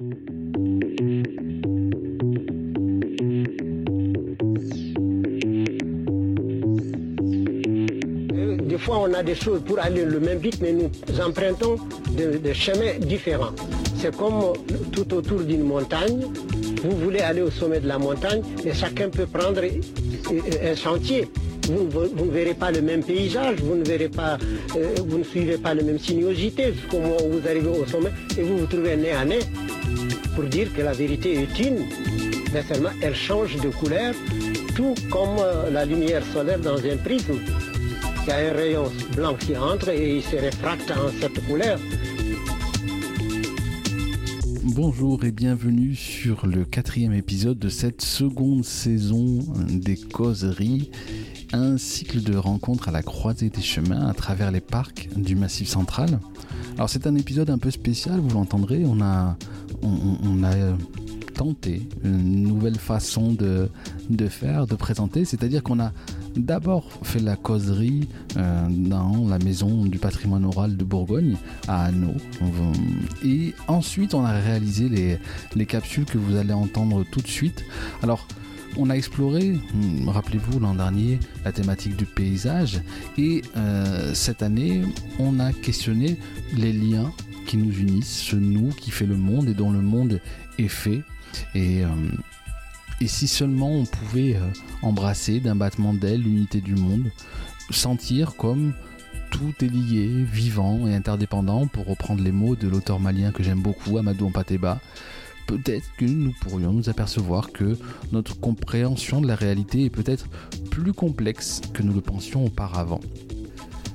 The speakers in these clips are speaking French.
Des fois, on a des choses pour aller le même vite, mais nous empruntons des chemins différents. C'est comme tout autour d'une montagne. Vous voulez aller au sommet de la montagne, mais chacun peut prendre un sentier. Vous, ne verrez pas le même paysage, vous ne verrez pas, euh, vous ne suivez pas la même sinuosité jusqu'au moment où vous arrivez au sommet et vous vous trouvez nez à nez pour dire que la vérité est une, mais seulement elle change de couleur, tout comme euh, la lumière solaire dans un prisme. Il y a un rayon blanc qui entre et il se réfracte en cette couleur. Bonjour et bienvenue sur le quatrième épisode de cette seconde saison des causeries, un cycle de rencontres à la croisée des chemins à travers les parcs du Massif Central. Alors c'est un épisode un peu spécial, vous l'entendrez, on a, on, a tenté une nouvelle façon de, de faire, de présenter, c'est-à-dire qu'on a d'abord fait la causerie euh, dans la maison du patrimoine oral de Bourgogne à Hanau. Et ensuite, on a réalisé les, les capsules que vous allez entendre tout de suite. Alors, on a exploré, hmm, rappelez-vous l'an dernier, la thématique du paysage et euh, cette année, on a questionné les liens nous unissent, ce nous qui fait le monde et dont le monde est fait. Et, euh, si seulement on pouvait euh, embrasser d'un battement d'aile l'unité du monde, sentir comme tout est lié, vivant et interdépendant, pour reprendre les mots de l'auteur malien que j'aime beaucoup, Amadou Ampateba, peut-être que nous pourrions nous apercevoir que notre compréhension de la réalité est peut-être plus complexe que nous le pensions auparavant.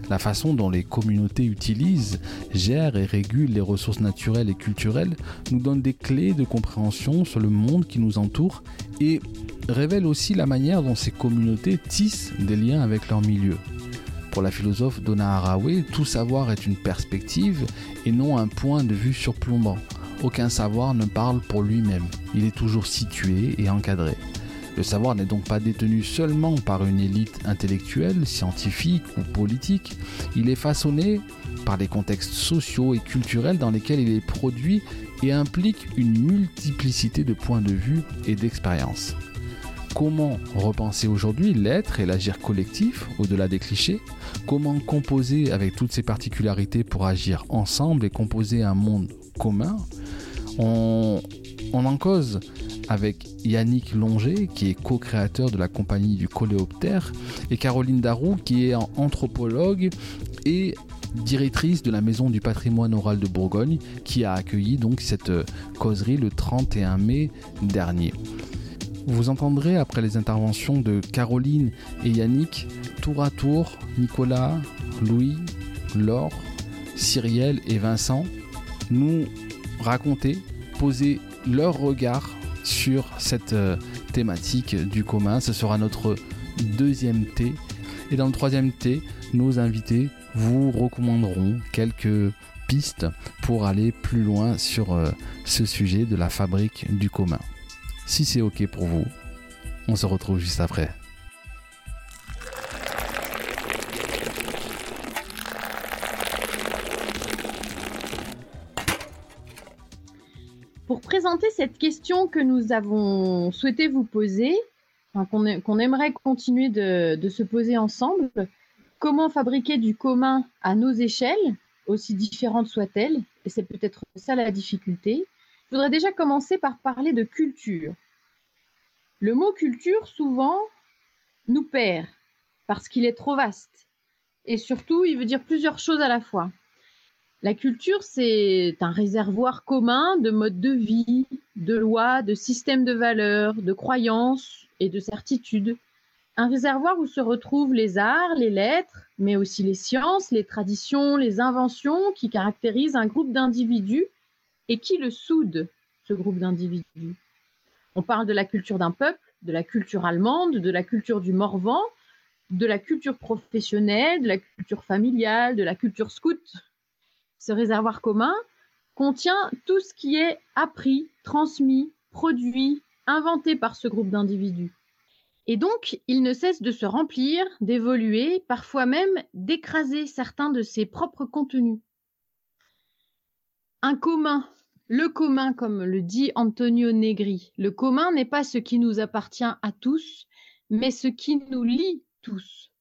La façon dont les communautés utilisent, gèrent et régulent les ressources naturelles et culturelles nous donne des clés de compréhension sur le monde qui nous entoure et révèle aussi la manière dont ces communautés tissent des liens avec leur milieu. Pour la philosophe Donna Haraway, tout savoir est une perspective et non un point de vue surplombant. Aucun savoir ne parle pour lui-même, il est toujours situé et encadré. Le savoir n'est donc pas détenu seulement par une élite intellectuelle, scientifique ou politique, il est façonné par les contextes sociaux et culturels dans lesquels il est produit et implique une multiplicité de points de vue et d'expériences. Comment repenser aujourd'hui l'être et l'agir collectif au-delà des clichés? Comment composer avec toutes ces particularités pour agir ensemble et composer un monde commun? On, on en cause avec Yannick Longer, qui est co-créateur de la compagnie du Coléoptère, et Caroline Darou, qui est anthropologue et directrice de la Maison du patrimoine oral de Bourgogne, qui a accueilli donc cette euh, causerie le 31 mai dernier. Vous entendrez après les interventions de Caroline et Yannick, tour à tour, Nicolas, Louis, Laure, Cyrielle et Vincent nous raconter, poser leur regard sur cette euh, thématique du commun. Ce sera notre deuxième thé. Et dans le troisième thé, nos invités vous recommanderont quelques pistes pour aller plus loin sur euh, ce sujet de la fabrique du commun. Si c'est OK pour vous, on se retrouve juste après. Pour présenter cette question que nous avons souhaité vous poser, qu'on aimerait continuer de, se poser ensemble, comment fabriquer du commun à nos échelles, aussi différentes soient-elles, et c'est peut-être ça la difficulté, je voudrais déjà commencer par parler de culture. Le mot culture, souvent, nous perd, parce qu'il est trop vaste, et surtout, il veut dire plusieurs choses à la fois. La culture, c'est un réservoir commun de modes de vie, de lois, de systèmes de valeurs, de croyances et de certitudes. Un réservoir où se retrouvent les arts, les lettres, mais aussi les sciences, les traditions, les inventions qui caractérisent un groupe d'individus et qui le soudent, ce groupe d'individus. On parle de la culture d'un peuple, de la culture allemande, de la culture du Morvan, de la culture professionnelle, de la culture familiale, de la culture scout, ce réservoir commun contient tout ce qui est appris, transmis, produit, inventé par ce groupe d'individus. Et donc, il ne cesse de se remplir, d'évoluer, parfois même d'écraser certains de ses propres contenus. Un commun, le commun, comme le dit Antonio Negri, le commun n'est pas ce qui nous appartient à tous, mais ce qui nous lie tous.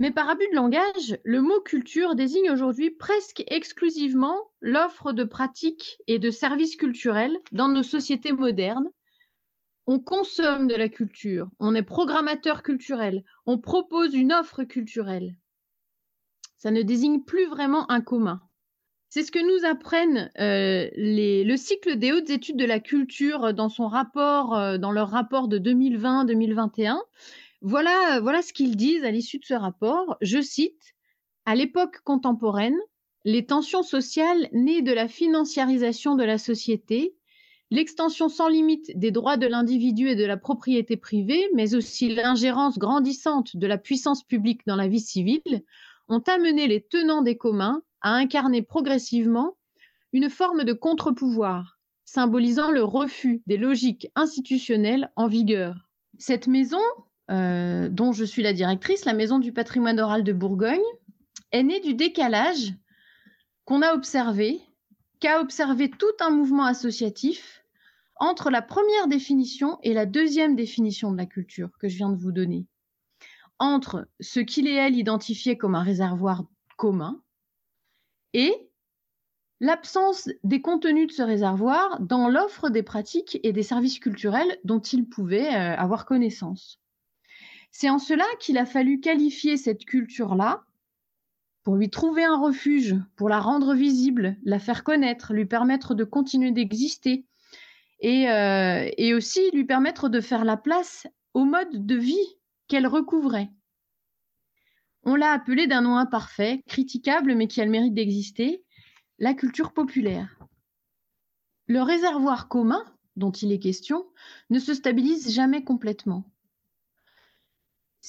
Mais par abus de langage, le mot culture désigne aujourd'hui presque exclusivement l'offre de pratiques et de services culturels dans nos sociétés modernes. On consomme de la culture, on est programmateur culturel, on propose une offre culturelle. Ça ne désigne plus vraiment un commun. C'est ce que nous apprennent euh, le cycle des hautes études de la culture dans son rapport, euh, dans leur rapport de 2020-2021. Voilà, voilà ce qu'ils disent à l'issue de ce rapport. Je cite À l'époque contemporaine, les tensions sociales nées de la financiarisation de la société, l'extension sans limite des droits de l'individu et de la propriété privée, mais aussi l'ingérence grandissante de la puissance publique dans la vie civile, ont amené les tenants des communs à incarner progressivement une forme de contre-pouvoir, symbolisant le refus des logiques institutionnelles en vigueur. Cette maison, euh, dont je suis la directrice, la Maison du patrimoine oral de Bourgogne, est née du décalage qu'on a observé, qu'a observé tout un mouvement associatif entre la première définition et la deuxième définition de la culture que je viens de vous donner. Entre ce qu'il et elle identifiaient comme un réservoir commun et l'absence des contenus de ce réservoir dans l'offre des pratiques et des services culturels dont ils pouvaient euh, avoir connaissance. C'est en cela qu'il a fallu qualifier cette culture-là pour lui trouver un refuge, pour la rendre visible, la faire connaître, lui permettre de continuer d'exister et, euh, aussi lui permettre de faire la place au mode de vie qu'elle recouvrait. On l'a appelée d'un nom imparfait, critiquable mais qui a le mérite d'exister, la culture populaire. Le réservoir commun dont il est question ne se stabilise jamais complètement.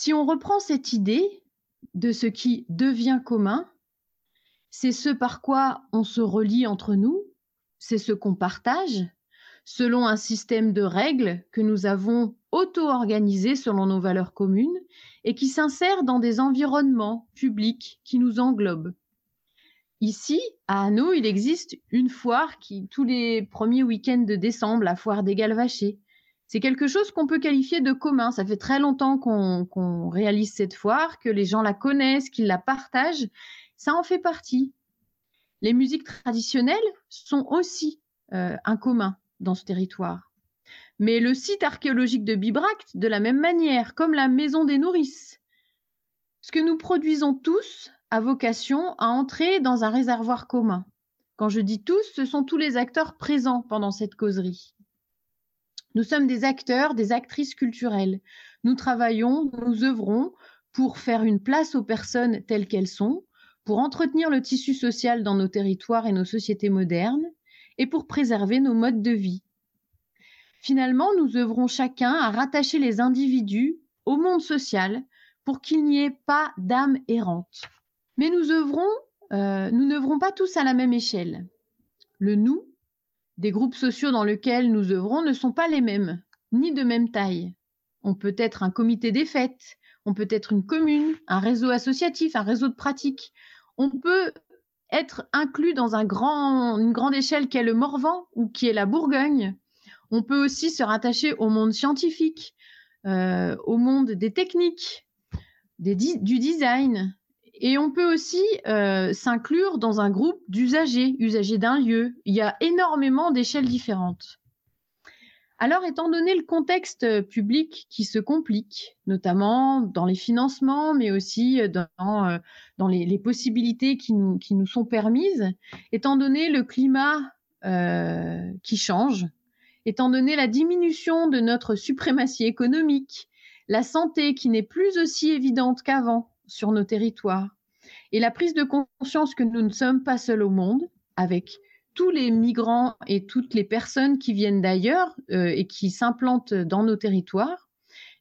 Si on reprend cette idée de ce qui devient commun, c'est ce par quoi on se relie entre nous, c'est ce qu'on partage, selon un système de règles que nous avons auto-organisé selon nos valeurs communes et qui s'insère dans des environnements publics qui nous englobent. Ici, à Hanau, il existe une foire qui, tous les premiers week-ends de décembre, la foire des Galvachés, c'est quelque chose qu'on peut qualifier de commun. Ça fait très longtemps qu'on réalise cette foire, que les gens la connaissent, qu'ils la partagent. Ça en fait partie. Les musiques traditionnelles sont aussi euh, un commun dans ce territoire. Mais le site archéologique de Bibracte, de la même manière, comme la maison des nourrices. Ce que nous produisons tous a vocation à entrer dans un réservoir commun. Quand je dis tous, ce sont tous les acteurs présents pendant cette causerie. Nous sommes des acteurs, des actrices culturelles. Nous travaillons, nous œuvrons pour faire une place aux personnes telles qu'elles sont, pour entretenir le tissu social dans nos territoires et nos sociétés modernes, et pour préserver nos modes de vie. Finalement, nous œuvrons chacun à rattacher les individus au monde social pour qu'il n'y ait pas d'âme errante. Mais nous œuvrons, euh, nous n'œuvrons pas tous à la même échelle. Le nous des groupes sociaux dans lesquels nous œuvrons ne sont pas les mêmes, ni de même taille. On peut être un comité des fêtes, on peut être une commune, un réseau associatif, un réseau de pratiques. On peut être inclus dans une grande échelle qui est le Morvan ou qui est la Bourgogne. On peut aussi se rattacher au monde scientifique, euh, au monde des techniques, du design, et on peut aussi euh, s'inclure dans un groupe d'usagers, usagers d'un lieu. Il y a énormément d'échelles différentes. Alors, étant donné le contexte public qui se complique, notamment dans les financements, mais aussi dans, euh, dans les, les, possibilités qui nous, qui nous sont permises, étant donné le climat euh, qui change, étant donné la diminution de notre suprématie économique, la santé qui n'est plus aussi évidente qu'avant, sur nos territoires. Et la prise de conscience que nous ne sommes pas seuls au monde, avec tous les migrants et toutes les personnes qui viennent d'ailleurs euh, et qui s'implantent dans nos territoires,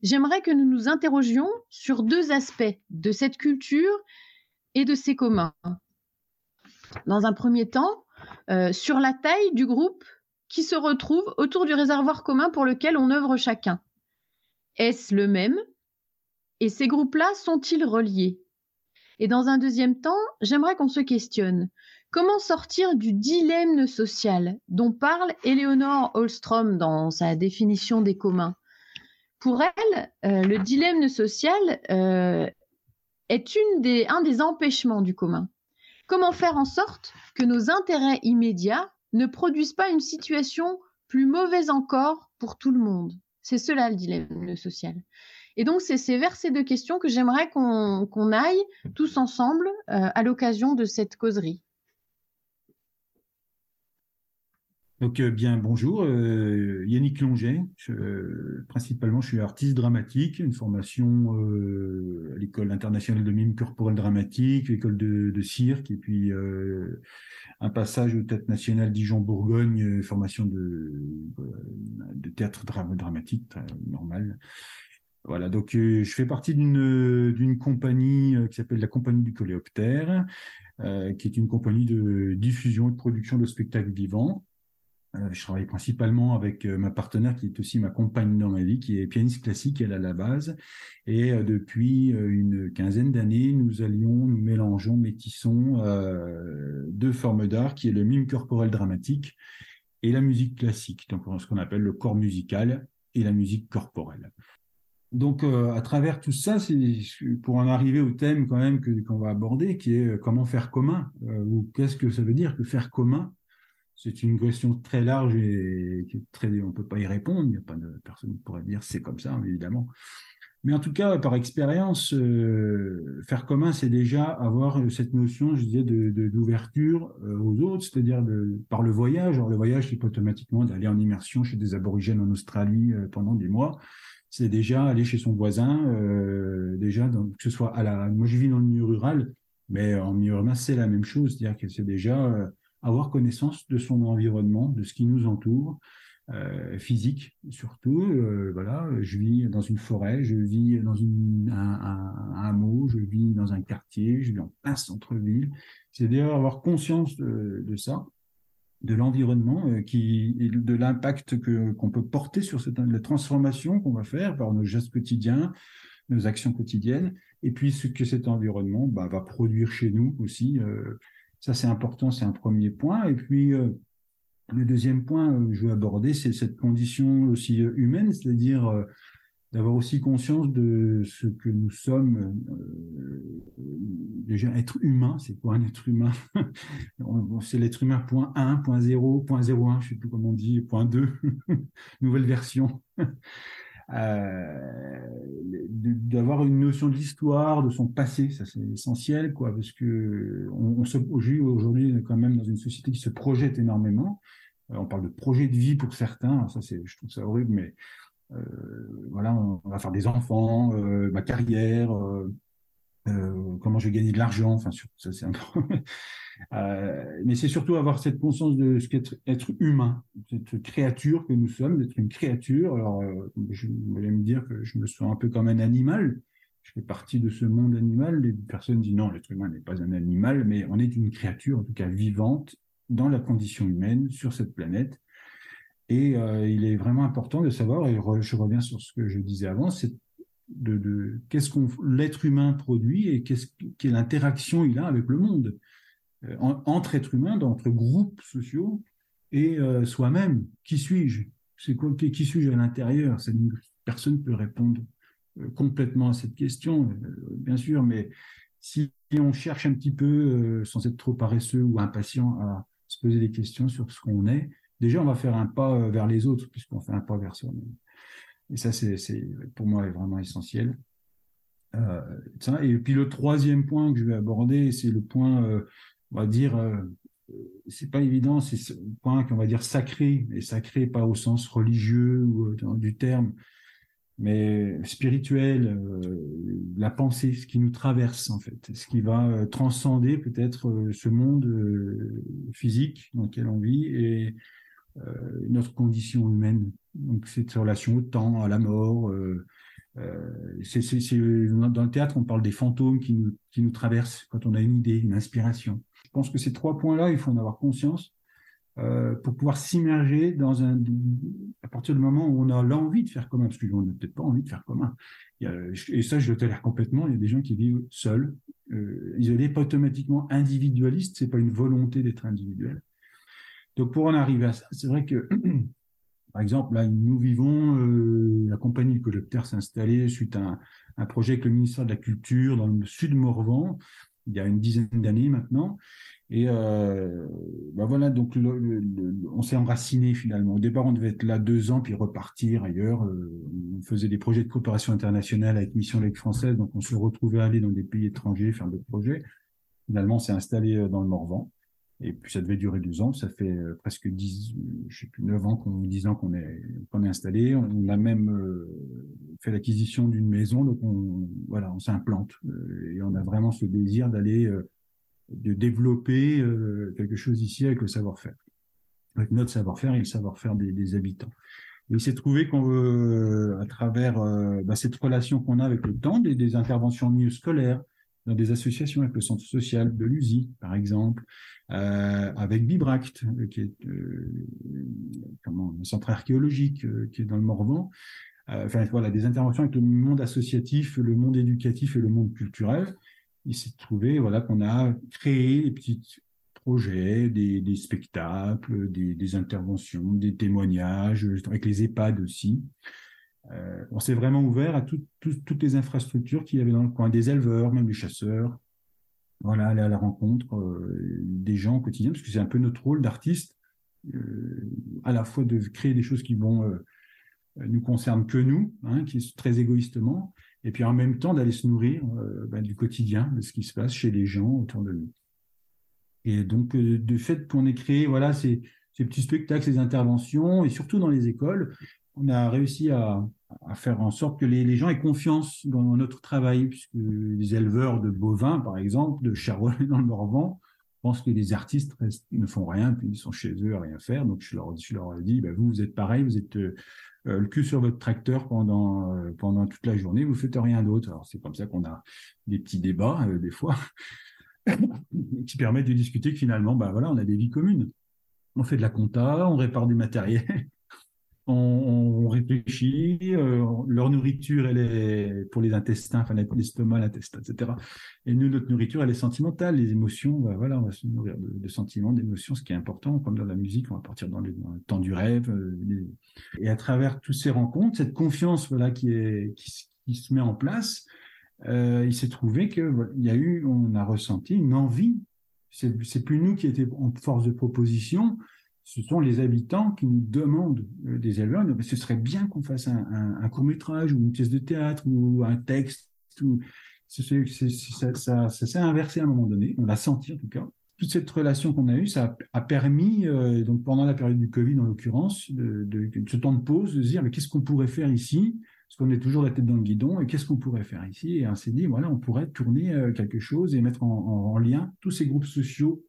j'aimerais que nous nous interrogions sur deux aspects de cette culture et de ses communs. Dans un premier temps, euh, sur la taille du groupe qui se retrouve autour du réservoir commun pour lequel on œuvre chacun. Est-ce le même et ces groupes-là sont-ils reliés? Et dans un deuxième temps, j'aimerais qu'on se questionne Comment sortir du dilemme social dont parle Eleonore Holstrom dans sa définition des communs? Pour elle, euh, le dilemme social euh, est un des empêchements du commun. Comment faire en sorte que nos intérêts immédiats ne produisent pas une situation plus mauvaise encore pour tout le monde? C'est cela le dilemme social. Et donc, c'est vers ces deux questions que j'aimerais qu'on aille tous ensemble euh, à l'occasion de cette causerie. Donc, euh, bien, bonjour, euh, Yannick Longet. principalement, je suis artiste dramatique, une formation à l'école internationale de mime corporelle dramatique, l'école de, cirque, et puis un passage au Théâtre national Dijon-Bourgogne, formation de, de théâtre dramatique, normal. Voilà, donc je fais partie d'une compagnie qui s'appelle la Compagnie du Coléoptère, qui est une compagnie de diffusion et de production de spectacles vivants. Euh, je travaille principalement avec euh, ma partenaire qui est aussi ma compagne dans ma vie, qui est pianiste classique, elle à la base. Et euh, depuis une quinzaine d'années, nous allions, nous mélangeons, métissons deux formes d'art, qui est le mime corporel dramatique et la musique classique, donc ce qu'on appelle le corps musical et la musique corporelle. Donc, à travers tout ça, pour en arriver au thème quand même qu'on va aborder, qui est comment faire commun, ou qu'est-ce que ça veut dire que faire commun? C'est une question très large et très, on ne peut pas y répondre. Il n'y a pas de personne qui pourrait dire c'est comme ça, évidemment. Mais en tout cas, par expérience, euh, faire commun, c'est déjà avoir cette notion, je disais, d'ouverture de, euh, aux autres, c'est-à-dire par le voyage. Alors, le voyage, c'est pas automatiquement d'aller en immersion chez des aborigènes en Australie euh, pendant des mois. C'est déjà aller chez son voisin, déjà, que ce soit à la. Moi, je vis dans le milieu rural, mais en milieu urbain, c'est la même chose, c'est-à-dire que c'est déjà avoir connaissance de son environnement, de ce qui nous entoure, euh, physique surtout. Euh, voilà, je vis dans une forêt, je vis dans une, un, hameau, je vis dans un quartier, je vis en plein centre-ville. C'est d'ailleurs avoir conscience de, ça, de l'environnement, euh, qui de l'impact que qu'on peut porter sur cette la transformation qu'on va faire par nos gestes quotidiens, nos actions quotidiennes, et puis ce que cet environnement bah, va produire chez nous aussi. Euh, ça, c'est important, c'est un premier point. Et puis, euh, le deuxième point que je veux aborder, c'est cette condition aussi humaine, c'est-à-dire d'avoir aussi conscience de ce que nous sommes. déjà, être humain, c'est quoi un être humain? C'est l'être humain point 1, point 0, point 01, je sais plus comment on dit, point 2, nouvelle version. Euh, d'avoir une notion de l'histoire, de son passé, ça c'est essentiel, quoi, parce que on, se, aujourd'hui, on quand même dans une société qui se projette énormément. Euh, on parle de projet de vie pour certains, ça c'est, je trouve ça horrible, mais euh, voilà, on, va faire des enfants, ma carrière, comment je vais gagner de l'argent, enfin, ça c'est un Euh, mais c'est surtout avoir cette conscience de ce qu'être être humain, cette créature que nous sommes, d'être une créature. Alors, euh, je voulais me dire que je me sens un peu comme un animal. Je fais partie de ce monde animal. Les personnes disent non, l'être humain n'est pas un animal, mais on est une créature, en tout cas vivante, dans la condition humaine, sur cette planète. Et euh, il est vraiment important de savoir, et je reviens sur ce que je disais avant, c'est de, qu'est-ce qu'on l'être humain produit et quelle interaction il a avec le monde. Euh, entre êtres humains, entre groupes sociaux et euh, soi-même. Qui suis-je? C'est quoi Qui suis-je à l'intérieur? Personne ne peut répondre complètement à cette question, bien sûr, mais si on cherche un petit peu, sans être trop paresseux ou impatient, à se poser des questions sur ce qu'on est, déjà on va faire un pas vers les autres, puisqu'on fait un pas vers soi-même. Et ça, c'est pour moi est vraiment essentiel. et puis le troisième point que je vais aborder, c'est le point on va dire, euh, c'est pas évident, c'est un point qu'on va dire sacré, et sacré pas au sens religieux ou euh, du terme, mais spirituel, euh, la pensée, ce qui nous traverse en fait, ce qui va transcender peut-être ce monde physique dans lequel on vit et notre condition humaine. Donc cette relation au temps, à la mort. c'est, dans le théâtre, on parle des fantômes qui nous, qui nous traversent quand on a une idée, une inspiration. Je pense que ces trois points-là, il faut en avoir conscience euh, pour pouvoir s'immerger dans un. À partir du moment où on a l'envie de faire commun, parce qu'on n'a peut-être pas envie de faire commun. et ça, je le tolère complètement. Il y a des gens qui vivent seuls euh, isolé, pas automatiquement individualiste, c'est pas une volonté d'être individuel. Donc pour en arriver à ça, c'est vrai que, par exemple, là, nous vivons, euh, la compagnie du Collecteur s'est installée suite à un, projet avec le ministère de la Culture dans le sud Morvan, il y a une dizaine d'années maintenant. Et euh, ben voilà, donc on s'est enraciné finalement. Au départ, on devait être là deux ans puis repartir ailleurs. Euh, on faisait des projets de coopération internationale avec Mission Lake française, donc on se retrouvait à aller dans des pays étrangers faire des projets. Finalement, on s'est installé dans le Morvan. Et puis ça devait durer deux ans. Ça fait presque dix, je sais plus, neuf ans, qu'on, dix ans qu'on est qu'on installé. On a même fait l'acquisition d'une maison, donc on voilà, on s'implante et on a vraiment ce désir d'aller de développer euh, quelque chose ici avec le savoir-faire, avec notre savoir-faire et le savoir-faire des, habitants. Et il s'est trouvé qu'on veut, à travers euh, bah, cette relation qu'on a avec le temps, des, interventions mieux scolaires, dans des associations avec le centre social de l'USI, par exemple, euh, avec Bibract, qui est comment, un centre archéologique qui est dans le Morvan. enfin voilà, des interventions avec le monde associatif, le monde éducatif et le monde culturel il s'est trouvé voilà, qu'on a créé des petits projets, des, spectacles, des, interventions, des témoignages, avec les EHPAD aussi. Euh, on s'est vraiment ouvert à toutes les infrastructures qu'il y avait dans le coin, des éleveurs, même des chasseurs. Voilà, aller à la rencontre euh, des gens au quotidien, parce que c'est un peu notre rôle d'artiste, euh, à la fois de créer des choses qui vont nous concernent que nous, hein, qui est très égoïstement, et puis en même temps d'aller se nourrir bah, du quotidien, de ce qui se passe chez les gens autour de nous. Et donc, de fait qu'on ait créé voilà, ces, petits spectacles, ces interventions, et surtout dans les écoles, on a réussi à, faire en sorte que les, gens aient confiance dans notre travail, puisque les éleveurs de bovins, par exemple, de Charolais dans le Morvan, pensent que les artistes ne font rien, puis ils sont chez eux à rien faire. Donc, je leur, je leur ai dit, bah, vous, vous êtes pareil, vous êtes euh, euh, le cul sur votre tracteur pendant, euh, toute la journée, vous faites rien d'autre. Alors c'est comme ça qu'on a des petits débats des fois qui permettent de discuter que finalement, bah voilà, on a des vies communes. On fait de la compta, on répare du matériel, on, réfléchit, euh, leur nourriture, elle est pour les intestins, enfin l'estomac, l'intestin, etc. Et nous, notre nourriture, elle est sentimentale, les émotions, bah, voilà, on va se nourrir de, sentiments, d'émotions, ce qui est important, comme dans la musique, on va partir dans, le temps du rêve. Euh, et à travers toutes ces rencontres, cette confiance voilà, qui, se met en place, euh, il s'est trouvé qu'il y a eu, on a ressenti une envie. C'est plus nous qui étions en force de proposition, ce sont les habitants qui nous demandent euh, des éleveurs, ce serait bien qu'on fasse un, court métrage ou une pièce de théâtre ou un texte. Ça, s'est inversé à un moment donné, on l'a senti en tout cas. Toute cette relation qu'on a eue, ça a, permis, euh, donc pendant la période du Covid en l'occurrence, de, ce temps de pause, de se dire mais qu'est-ce qu'on pourrait faire ici? Parce qu'on est toujours la tête dans le guidon, et qu'est-ce qu'on pourrait faire ici? Et on s'est dit on pourrait tourner euh, quelque chose et mettre en lien tous ces groupes sociaux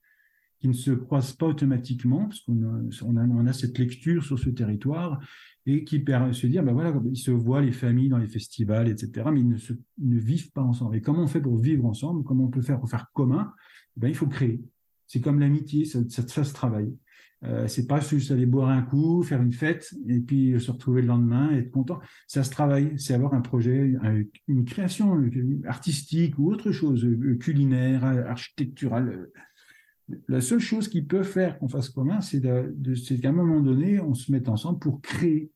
qui ne se croisent pas automatiquement, parce qu'on a, cette lecture sur ce territoire, et qui permet de se dire, ben voilà, ils se voient les familles dans les festivals, etc., mais ils ne, vivent pas ensemble. Et comment on fait pour vivre ensemble? Comment on peut faire pour faire commun? Ben, Il faut créer. C'est comme l'amitié, ça, se travaille. Euh, c'est pas juste aller boire un coup, faire une fête et puis se retrouver le lendemain et être content. Ça se travaille, c'est avoir un projet, une création artistique ou autre chose, euh, culinaire, architecturale, la seule chose qui peut faire qu'on fasse commun, c'est qu'à un moment donné, on se mette ensemble pour créer.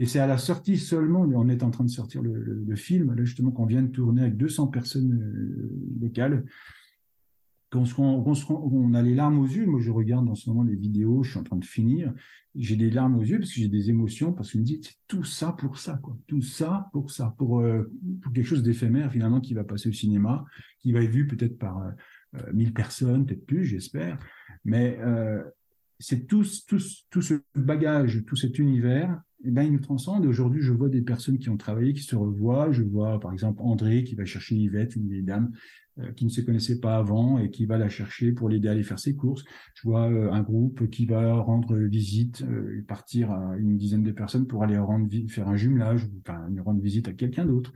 Et c'est à la sortie seulement, on est en train de sortir le, film, là justement qu'on vient de tourner avec 200 personnes euh, locales, qu'on on a les larmes aux yeux. Moi, je regarde en ce moment les vidéos, je suis en train de finir. J'ai des larmes aux yeux parce que j'ai des émotions, parce que je me dis, c'est tout ça pour ça, quoi. Tout ça pour ça, pour, euh, quelque chose d'éphémère finalement qui va passer au cinéma, qui va être vu peut-être par euh, 1000 euh, personnes, peut-être plus, j'espère. Mais euh, c'est tout, tout, tout, ce bagage, tout cet univers, eh ben, il nous transcende. Aujourd'hui, je vois des personnes qui ont travaillé, qui se revoient. Je vois, par exemple, André qui va chercher Yvette, une vieille dame euh, qui ne se connaissait pas avant et qui va la chercher pour l'aider à aller faire ses courses. Je vois un groupe qui va rendre visite, partir à une dizaine de personnes pour aller rendre, faire un jumelage, enfin, rendre visite à quelqu'un d'autre.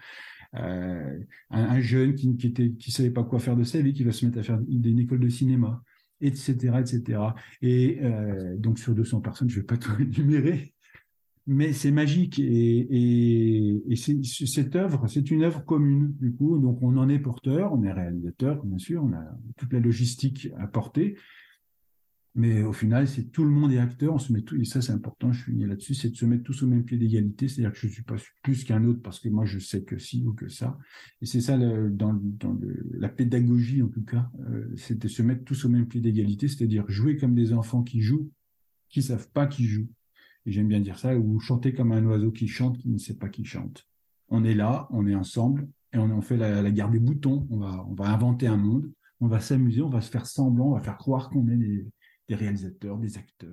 Euh, un, jeune qui qui était qui savait pas quoi faire de sa vie, qui va se mettre à faire une, école de cinéma, etc., etc. Et euh, donc sur 200 personnes, je vais pas tout énumérer, mais c'est magique et, et, cette œuvre, c'est une œuvre commune du coup. Donc on en est porteur, on est réalisateur bien sûr, on a toute la logistique à porter, mais au final c'est tout le monde est acteur. On se met tout et ça c'est important. Je suis là-dessus, c'est de se mettre tous au même pied d'égalité. C'est-à-dire que je suis pas plus qu'un autre parce que moi je sais que si ou que ça. Et c'est ça dans, dans la pédagogie en tout cas, euh, c'est de se mettre tous au même pied d'égalité, c'est-à-dire jouer comme des enfants qui jouent, qui savent pas qui jouent j'aime bien dire ça, ou chanter comme un oiseau qui chante, qui ne sait pas qui chante. On est là, on est ensemble, et on, fait la, guerre des boutons. On va, on va inventer un monde, on va s'amuser, on va se faire semblant, on va faire croire qu'on est des, des, réalisateurs, des acteurs.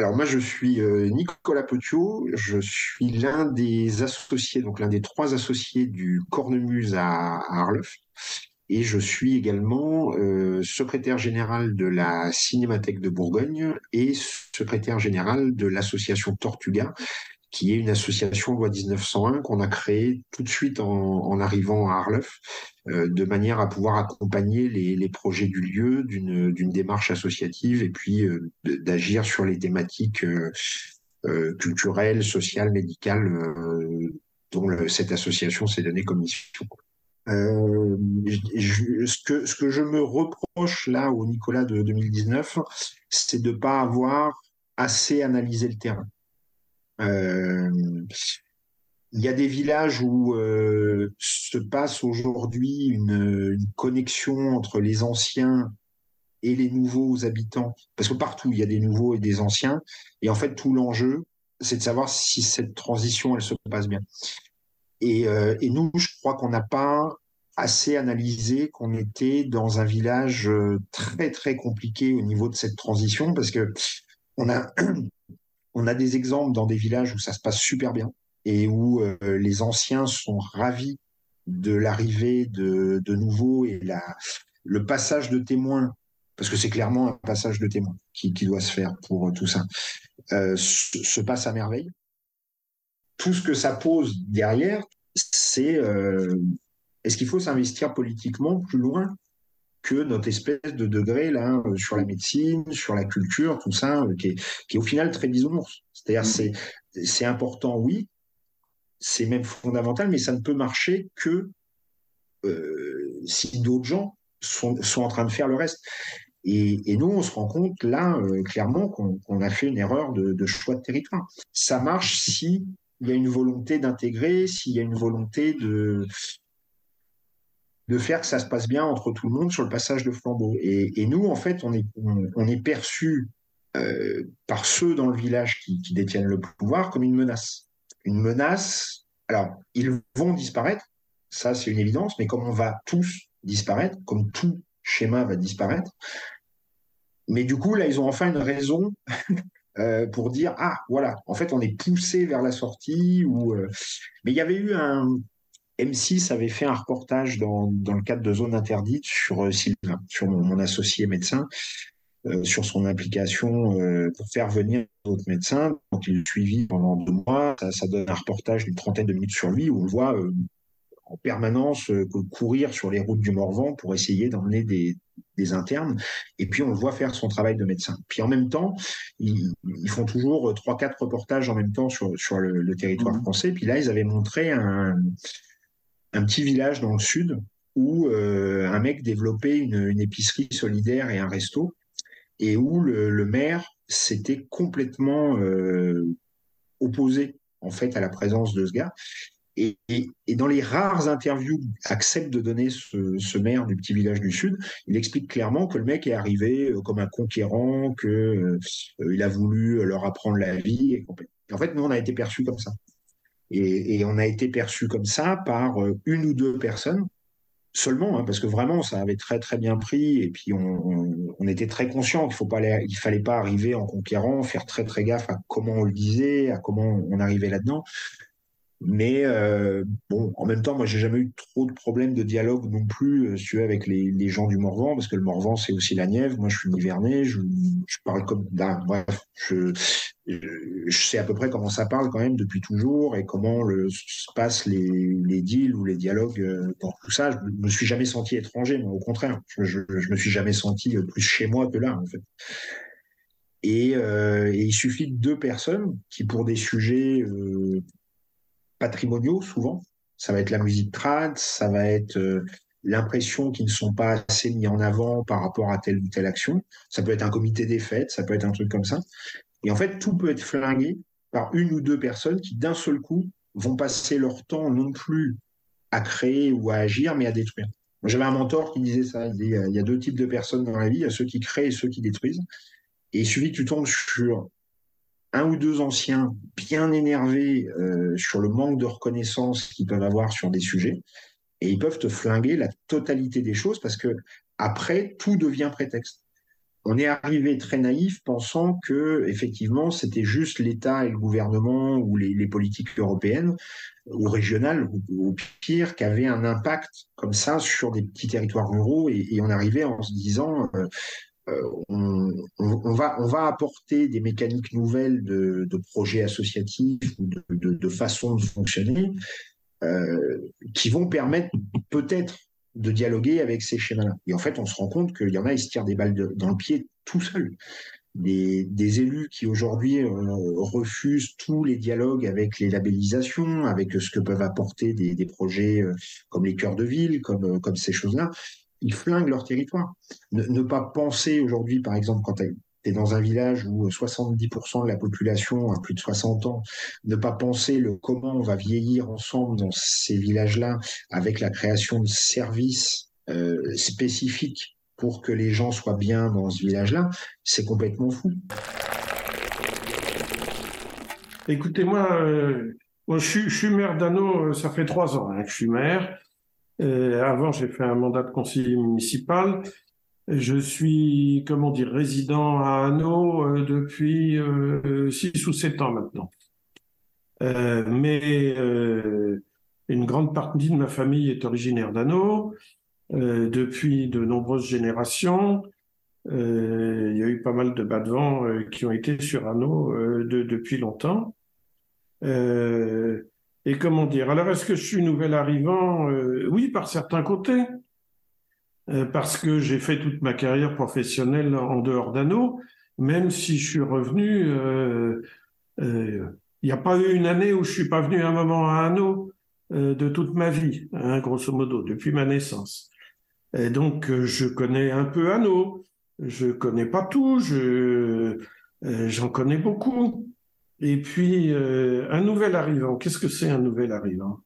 Alors moi je suis euh, Nicolas Petiot, je suis l'un des associés, donc l'un des trois associés du Cornemuse à, Arlef, et je suis également euh, secrétaire général de la Cinémathèque de Bourgogne et secrétaire général de l'association Tortuga, qui est une association loi 1901 qu'on a créée tout de suite en, arrivant à Arlef, euh, de manière à pouvoir accompagner les, projets du lieu d'une démarche associative et puis euh, d'agir sur les thématiques euh, culturelles, sociales, médicales dont cette association s'est donnée comme mission. ce, que, ce que je me reproche là au Nicolas de 2019, c'est de ne pas avoir assez analysé le terrain. Euh, il y a des villages où euh, se passe aujourd'hui une, connexion entre les anciens et les nouveaux habitants, parce que partout il y a des nouveaux et des anciens, et en fait tout l'enjeu, c'est de savoir si cette transition elle se passe bien. Et, euh, et nous, je crois qu'on n'a pas assez analysé qu'on était dans un village très très compliqué au niveau de cette transition, parce que on a on a des exemples dans des villages où ça se passe super bien et où euh, les anciens sont ravis de l'arrivée de, de nouveaux et la, le passage de témoins, parce que c'est clairement un passage de témoins qui, doit se faire pour tout ça, euh, se, passe à merveille. Tout ce que ça pose derrière, c'est euh, est-ce qu'il faut s'investir politiquement plus loin que notre espèce de degré là euh, sur la médecine, sur la culture, tout ça, euh, qui, est, qui, est, au final très bisounours. C'est-à-dire mm. c'est c'est important, oui, c'est même fondamental, mais ça ne peut marcher que euh, si d'autres gens sont, sont en train de faire le reste. Et, et, nous, on se rend compte là, clairement, qu'on a fait une erreur de, de, choix de territoire. Ça marche si il y a une volonté d'intégrer, s'il y a une volonté de, de faire que ça se passe bien entre tout le monde sur le passage de flambeau. Et, nous, en fait, on est, on, est perçu euh, par ceux dans le village qui, détiennent le pouvoir comme une menace. Une menace, alors, ils vont disparaître, ça c'est une évidence, mais comme on va tous disparaître, comme tout schéma va disparaître, mais du coup, là, ils ont enfin une raison euh, pour dire ah voilà en fait on est poussé vers la sortie ou euh, mais il y avait eu un M6 avait fait un reportage dans, le cadre de Zone Interdite sur euh, Sylvain, sur mon, associé médecin, euh, sur son implication euh, pour faire venir d'autres médecins. Donc il est suivi pendant deux mois. Ça, donne un reportage d'une trentaine de minutes sur lui où on le voit en permanence courir sur les routes du Morvan pour essayer d'emmener des, internes. Et puis on le voit faire son travail de médecin. Puis en même temps, ils, font toujours trois, quatre reportages en même temps sur, sur le, le territoire mmh. français. Puis là, ils avaient montré un un petit village dans le sud où euh, un mec développait une, épicerie solidaire et un resto, et où le, maire s'était complètement euh, opposé en fait à la présence de ce gars. Et, dans les rares interviews accepte de donner ce, maire du petit village du sud, il explique clairement que le mec est arrivé euh, comme un conquérant, que il a voulu leur apprendre la vie. En fait, nous on a été perçus comme ça. Et, on a été perçu comme ça par euh, une ou deux personnes seulement, hein, parce que vraiment, ça avait très très bien pris. Et puis on, était très conscient qu'il il fallait pas arriver en conquérant, faire très très gaffe à comment on le disait, à comment on arrivait là-dedans. Mais euh, bon, en même temps, moi, j'ai jamais eu trop de problèmes de dialogue non plus, euh, tu avec les, gens du Morvan, parce que le Morvan, c'est aussi la Nièvre. Moi, je suis Nivernais, je, je parle comme, ben, bref, je, je sais à peu près comment ça parle quand même depuis toujours et comment le, se passent les, les deals ou les dialogues euh, dans tout ça. Je me suis jamais senti étranger, moi, au contraire. Je, je, me suis jamais senti plus chez moi que là, en fait. Et, euh, il suffit de deux personnes qui, pour des sujets euh, patrimoniaux, souvent, ça va être la musique trad, ça va être euh, l'impression qu'ils ne sont pas assez mis en avant par rapport à telle ou telle action. Ça peut être un comité des fêtes, ça peut être un truc comme ça. Et en fait, tout peut être flingué par une ou deux personnes qui, d'un seul coup, vont passer leur temps non plus à créer ou à agir, mais à détruire. J'avais un mentor qui disait ça. Il, dit, il y a deux types de personnes dans la vie. Il y a ceux qui créent et ceux qui détruisent. Et il suffit que tu tombes sur un ou deux anciens bien énervés euh, sur le manque de reconnaissance qu'ils peuvent avoir sur des sujets, et ils peuvent te flinguer la totalité des choses parce que après tout devient prétexte. On est arrivé très naïf pensant que effectivement c'était juste l'État et le gouvernement ou les, politiques européennes ou régionales ou, ou, pire qui avaient un impact comme ça sur des petits territoires ruraux et, et on arrivait en se disant euh, on, on, va, apporter des mécaniques nouvelles de, projets associatifs ou de, de, de façon de fonctionner euh, qui vont permettre peut-être de dialoguer avec ces schémas-là. Et en fait, on se rend compte qu'il y en a, ils se tirent des balles dans le pied tout seuls. Des, élus qui aujourd'hui euh, refusent tous les dialogues avec les labellisations, avec ce que peuvent apporter des, projets euh, comme les cœurs de ville, comme ces choses-là, ils flinguent leur territoire. Ne, pas penser aujourd'hui, par exemple, quand tu es dans un village où 70% de la population a plus de 60 ans, ne pas penser le comment on va vieillir ensemble dans ces villages-là avec la création de services euh, spécifiques pour que les gens soient bien dans ce village-là, c'est complètement fou. Écoutez, moi, euh, je, suis, maire d'Anneau, ça fait trois ans hein, que je suis maire. Euh, avant, j'ai fait un mandat de conseiller municipal. Je suis, comment dire, résident à Hanau euh, depuis euh, six ou sept ans maintenant. Mais une grande partie de ma famille est originaire d'Hanau depuis de nombreuses générations. il y a eu pas mal de bas de vent qui ont été sur Hanau de, depuis longtemps. Et comment dire? Alors, est-ce que je suis nouvel arrivant? Euh, Oui, par certains côtés, euh, parce que j'ai fait toute ma carrière professionnelle en dehors d'Anneau, même si je suis revenu. Euh, il n'y a pas eu une année où je suis pas venu un moment à Anneau de toute ma vie, hein, grosso modo, depuis ma naissance. Et donc, je connais un peu Anneau. Je connais pas tout. Je j'en connais beaucoup. Et puis, euh, un nouvel arrivant, qu'est-ce que c'est un nouvel arrivant?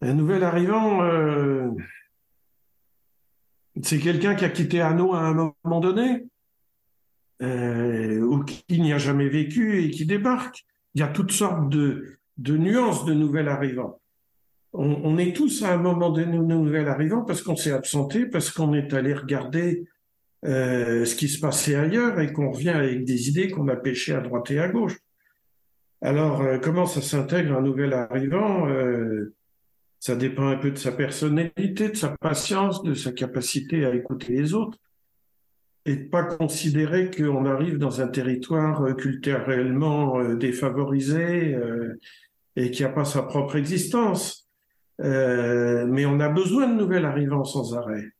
Un nouvel arrivant, euh, c'est quelqu'un qui a quitté Hanau à un moment donné, euh, ou qui n'y a jamais vécu et qui débarque. Il y a toutes sortes de, nuances de nouvel arrivant. On, on, est tous à un moment donné nouvel arrivant parce qu'on s'est absenté, parce qu'on est allé regarder euh, ce qui se passait ailleurs et qu'on revient avec des idées qu'on a pêchées à droite et à gauche. Alors, euh, comment ça s'intègre un nouvel arrivant euh, Ça dépend un peu de sa personnalité, de sa patience, de sa capacité à écouter les autres et de pas considérer qu'on arrive dans un territoire euh, culturellement euh, défavorisé et qui n'a pas sa propre existence. mais on a besoin de nouvelles arrivants sans arrêt.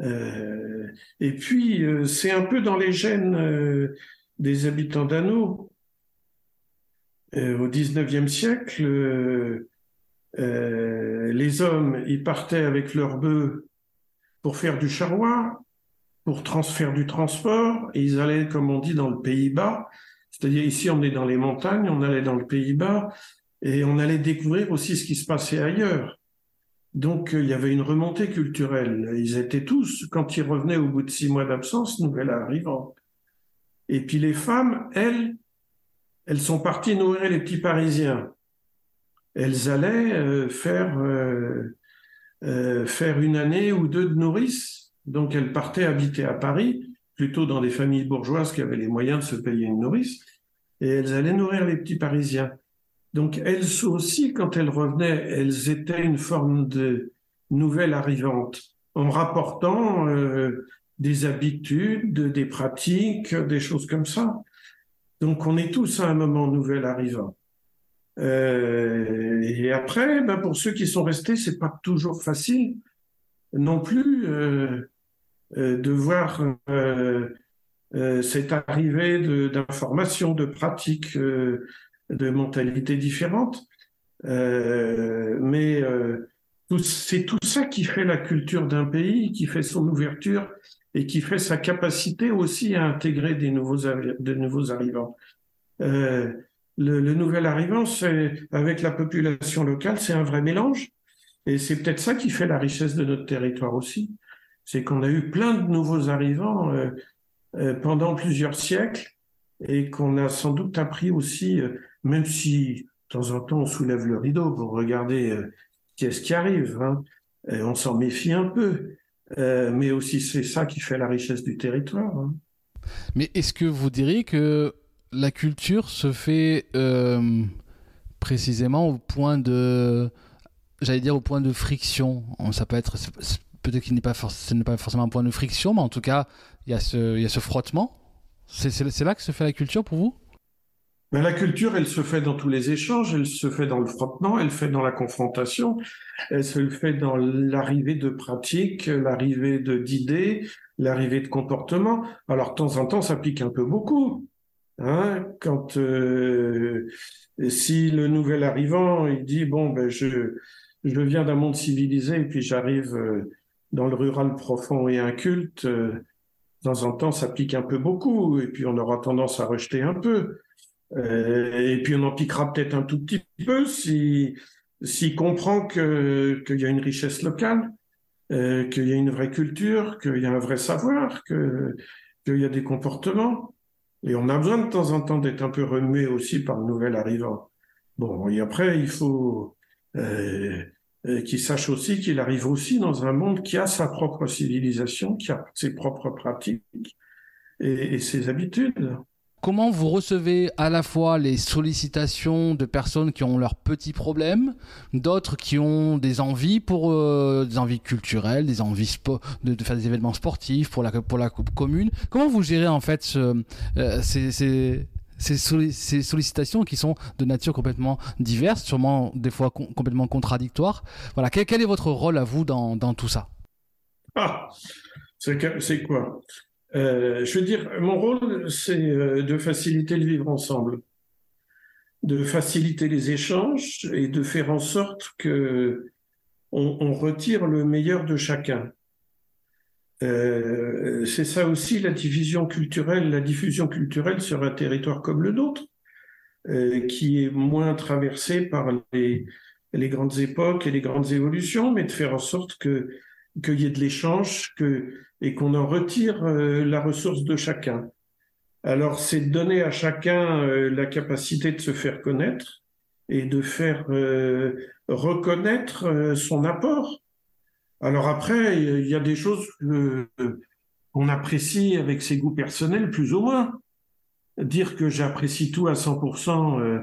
Euh, et puis, euh, c'est un peu dans les gènes euh, des habitants d'Anneau. au XIXe siècle, les hommes, ils partaient avec leurs bœufs pour faire du charroi, pour transférer du transport, et ils allaient, comme on dit, dans le Pays-Bas. C'est-à-dire ici, on est dans les montagnes, on allait dans le Pays-Bas, et on allait découvrir aussi ce qui se passait ailleurs. Donc, il y avait une remontée culturelle. Ils étaient tous, quand ils revenaient au bout de six mois d'absence, nouvelle arrivante. Et puis les femmes, elles, elles sont parties nourrir les petits Parisiens. Elles allaient euh, faire, euh, euh, faire une année ou deux de nourrice. Donc, elles partaient habiter à Paris, plutôt dans des familles bourgeoises qui avaient les moyens de se payer une nourrice. Et elles allaient nourrir les petits Parisiens. Donc elles aussi, quand elles revenaient, elles étaient une forme de nouvelle arrivante en rapportant euh, des habitudes, des pratiques, des choses comme ça. Donc on est tous à un moment nouvel arrivant. Euh, et après, ben, pour ceux qui sont restés, c'est pas toujours facile non plus euh, de voir cette arrivée d'informations, de, pratiques, de mentalités différentes. mais c'est tout ça qui fait la culture d'un pays, qui fait son ouverture et qui fait sa capacité aussi à intégrer des nouveaux, de nouveaux arrivants. Euh, le, le, nouvel arrivant, c'est avec la population locale, c'est un vrai mélange. Et c'est peut-être ça qui fait la richesse de notre territoire aussi. C'est qu'on a eu plein de nouveaux arrivants euh, euh, pendant plusieurs siècles et qu'on a sans doute appris aussi, euh, même si de temps en temps on soulève le rideau pour regarder euh, qu'est-ce qui arrive, hein, on s'en méfie un peu. mais aussi c'est ça qui fait la richesse du territoire. Hein. Mais est-ce que vous diriez que la culture se fait euh, précisément au point de, j'allais dire au point de friction? Ça peut être, peut-être qu'il n'est pas, ce n'est pas forcément un point de friction, mais en tout cas, il y a ce frottement. C'est là que se fait la culture pour vous? La culture, elle se fait dans tous les échanges, elle se fait dans le frottement, elle se fait dans la confrontation, elle se fait dans l'arrivée de pratiques, l'arrivée d'idées, l'arrivée de comportements. Alors, de temps en temps, ça pique un peu beaucoup. Hein, quand euh, si le nouvel arrivant il dit bon ben je je viens d'un monde civilisé et puis j'arrive euh, dans le rural profond et inculte, euh, temps en temps ça pique un peu beaucoup et puis on aura tendance à rejeter un peu et puis on en piquera peut-être un tout petit peu si s'il comprend que qu'il y a une richesse locale, qu'il y a une vraie culture, qu'il y a un vrai savoir, que qu'il y a des comportements. Et on a besoin de temps en temps d'être un peu remué aussi par le nouvel arrivant. Bon, et après, il faut euh, euh, qu'il sache aussi qu'il arrive aussi dans un monde qui a sa propre civilisation, qui a ses propres pratiques et, et ses habitudes. Comment vous recevez à la fois les sollicitations de personnes qui ont leurs petits problèmes, d'autres qui ont des envies pour euh, des envies culturelles, des envies de, faire des événements sportifs pour la pour la commune. Comment vous gérez en fait euh, ces, ces, sollicitations qui sont de nature complètement diverse, sûrement des fois com complètement contradictoires. Voilà, quel, est votre rôle à vous dans, tout ça? Ah, c'est quoi? Euh, je veux dire, mon rôle, c'est euh, de faciliter le vivre ensemble, de faciliter les échanges et de faire en sorte que on, on retire le meilleur de chacun. Euh, c'est ça aussi la division culturelle, la diffusion culturelle sur un territoire comme le nôtre, euh, qui est moins traversé par les, grandes époques et les grandes évolutions, mais de faire en sorte que qu'il y ait de l'échange, et qu'on en retire euh, la ressource de chacun. Alors, c'est donner à chacun la capacité de se faire connaître et de faire reconnaître son apport. Alors après, il y a des choses qu'on apprécie avec ses goûts personnels, plus ou moins. Dire que j'apprécie tout à 100%,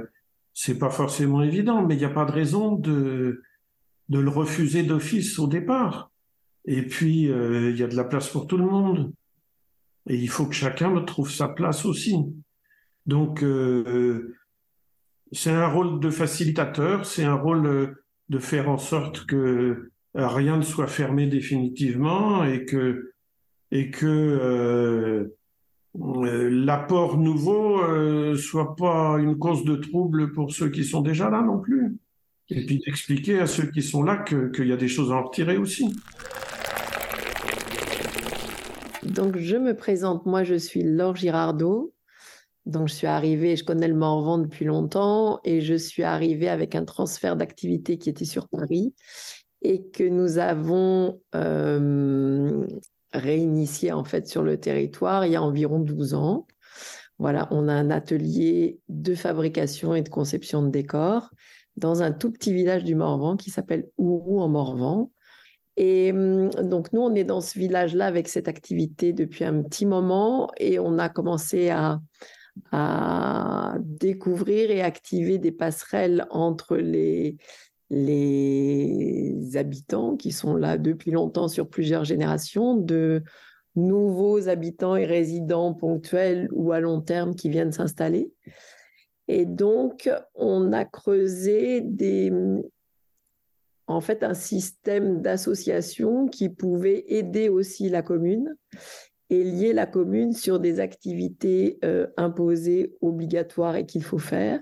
c'est pas forcément évident, mais il n'y a pas de raison de, de le refuser d'office au départ. Et puis, euh, il y a de la place pour tout le monde. Et il faut que chacun trouve sa place aussi. Donc, euh, c'est un rôle de facilitateur, c'est un rôle euh, de faire en sorte que rien ne soit fermé définitivement et que et que euh, l'apport nouveau euh, soit pas une cause de trouble pour ceux qui sont déjà là non plus. Et puis d'expliquer à ceux qui sont là qu'il y a des choses à en retirer aussi. Donc, je me présente, moi, je suis Laure Girardot. Donc, je suis arrivée, je connais le Morvan depuis longtemps et je suis arrivée avec un transfert d'activité qui était sur Paris et que nous avons euh, réinitié en fait sur le territoire il y a environ 12 ans. Voilà, on a un atelier de fabrication et de conception de décors dans un tout petit village du Morvan qui s'appelle Ourou en Morvan. Et hum, donc, nous, on est dans ce village-là avec cette activité depuis un petit moment et on a commencé à, à découvrir et activer des passerelles entre les, les habitants qui sont là depuis longtemps sur plusieurs générations, de nouveaux habitants et résidents ponctuels ou à long terme qui viennent s'installer. Et donc, on a creusé des, en fait un système d'association qui pouvait aider aussi la commune et lier la commune sur des activités euh, imposées, obligatoires et qu'il faut faire,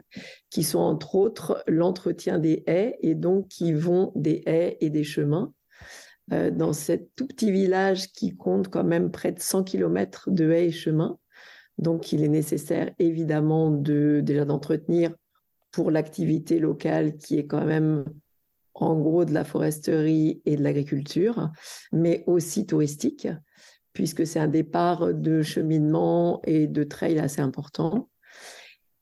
qui sont entre autres l'entretien des haies et donc qui vont des haies et des chemins. Euh, dans ce tout petit village qui compte quand même près de 100 km de haies et chemins. Donc il est nécessaire évidemment de, déjà d'entretenir pour l'activité locale qui est quand même en gros de la foresterie et de l'agriculture, mais aussi touristique puisque c'est un départ de cheminement et de trail assez important.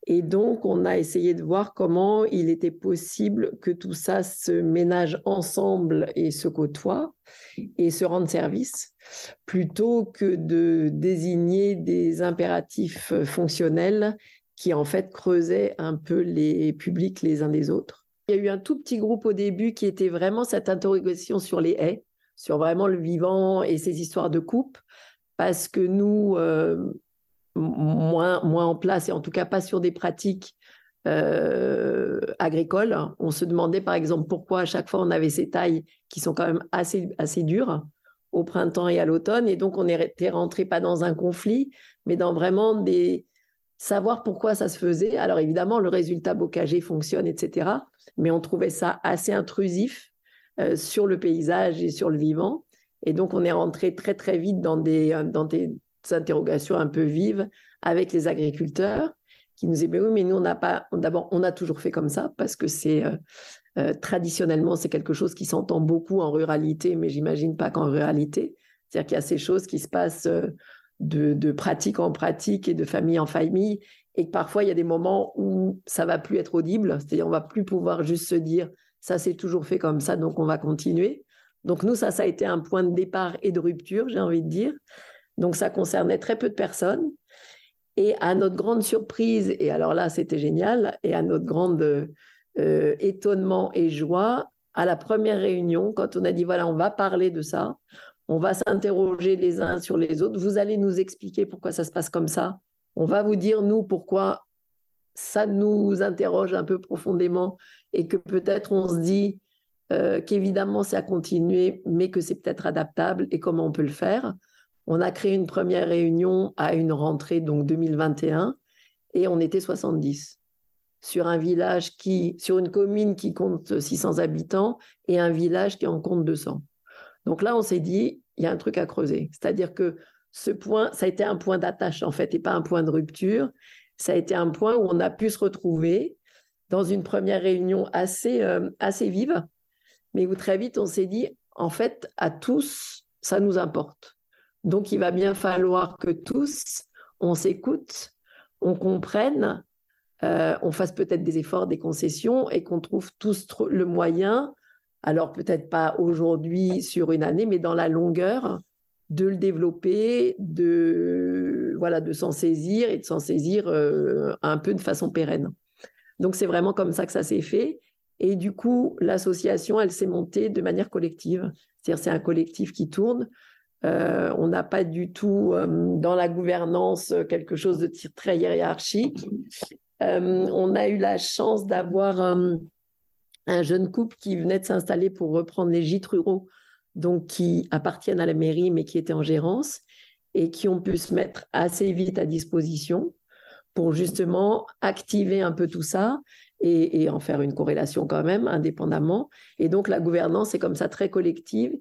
Et donc, on a essayé de voir comment il était possible que tout ça se ménage ensemble et se côtoie et se rende service, plutôt que de désigner des impératifs fonctionnels qui, en fait, creusaient un peu les publics les uns des autres. Il y a eu un tout petit groupe au début qui était vraiment cette interrogation sur les haies sur vraiment le vivant et ces histoires de coupe, parce que nous, euh, moins, moins en place, et en tout cas pas sur des pratiques euh, agricoles, on se demandait par exemple pourquoi à chaque fois on avait ces tailles qui sont quand même assez, assez dures au printemps et à l'automne, et donc on n'était rentré pas dans un conflit, mais dans vraiment des savoir pourquoi ça se faisait. Alors évidemment, le résultat bocager fonctionne, etc., mais on trouvait ça assez intrusif euh, sur le paysage et sur le vivant. Et donc, on est rentré très, très vite dans des, euh, dans des interrogations un peu vives avec les agriculteurs qui nous disaient, mais oui, mais nous, on n'a pas, d'abord, on a toujours fait comme ça parce que c'est euh, traditionnellement, c'est quelque chose qui s'entend beaucoup en ruralité, mais j'imagine pas qu'en ruralité. C'est-à-dire qu'il y a ces choses qui se passent de, pratique en pratique et de famille en famille, et parfois il y a des moments où ça va plus être audible, c'est-à-dire on va plus pouvoir juste se dire ça s'est toujours fait comme ça, donc on va continuer. Donc nous, ça, ça a été un point de départ et de rupture, j'ai envie de dire. Donc ça concernait très peu de personnes. Et à notre grande surprise, et alors là, c'était génial, et à notre grande euh, étonnement et joie, à la première réunion, quand on a dit, voilà, on va parler de ça, on va s'interroger les uns sur les autres, vous allez nous expliquer pourquoi ça se passe comme ça, on va vous dire, nous, pourquoi ça nous interroge un peu profondément et que peut-être on se dit euh, qu'évidemment c'est à continuer, mais que c'est peut-être adaptable et comment on peut le faire. On a créé une première réunion à une rentrée, donc 2021, et on était 70 sur un village qui, sur une commune qui compte 600 habitants et un village qui en compte 200. Donc là, on s'est dit, il y a un truc à creuser. C'est-à-dire que ce point, ça a été un point d'attache en fait et pas un point de rupture. Ça a été un point où on a pu se retrouver dans une première réunion assez, euh, assez vive, mais où très vite on s'est dit, en fait, à tous, ça nous importe. Donc il va bien falloir que tous, on s'écoute, on comprenne, euh, on fasse peut-être des efforts, des concessions et qu'on trouve tous le moyen, alors peut-être pas aujourd'hui sur une année, mais dans la longueur, de le développer, de voilà, de s'en saisir et de s'en saisir euh, un peu de façon pérenne. Donc c'est vraiment comme ça que ça s'est fait. Et du coup, l'association, elle s'est montée de manière collective. C'est-à-dire, c'est un collectif qui tourne. Euh, on n'a pas du tout euh, dans la gouvernance quelque chose de très hiérarchique. Euh, on a eu la chance d'avoir un jeune couple qui venait de s'installer pour reprendre les gîtes ruraux, donc qui appartiennent à la mairie, mais qui étaient en gérance et qui ont pu se mettre assez vite à disposition pour justement activer un peu tout ça et, en faire une corrélation quand même, indépendamment. Et donc la gouvernance est comme ça très collective.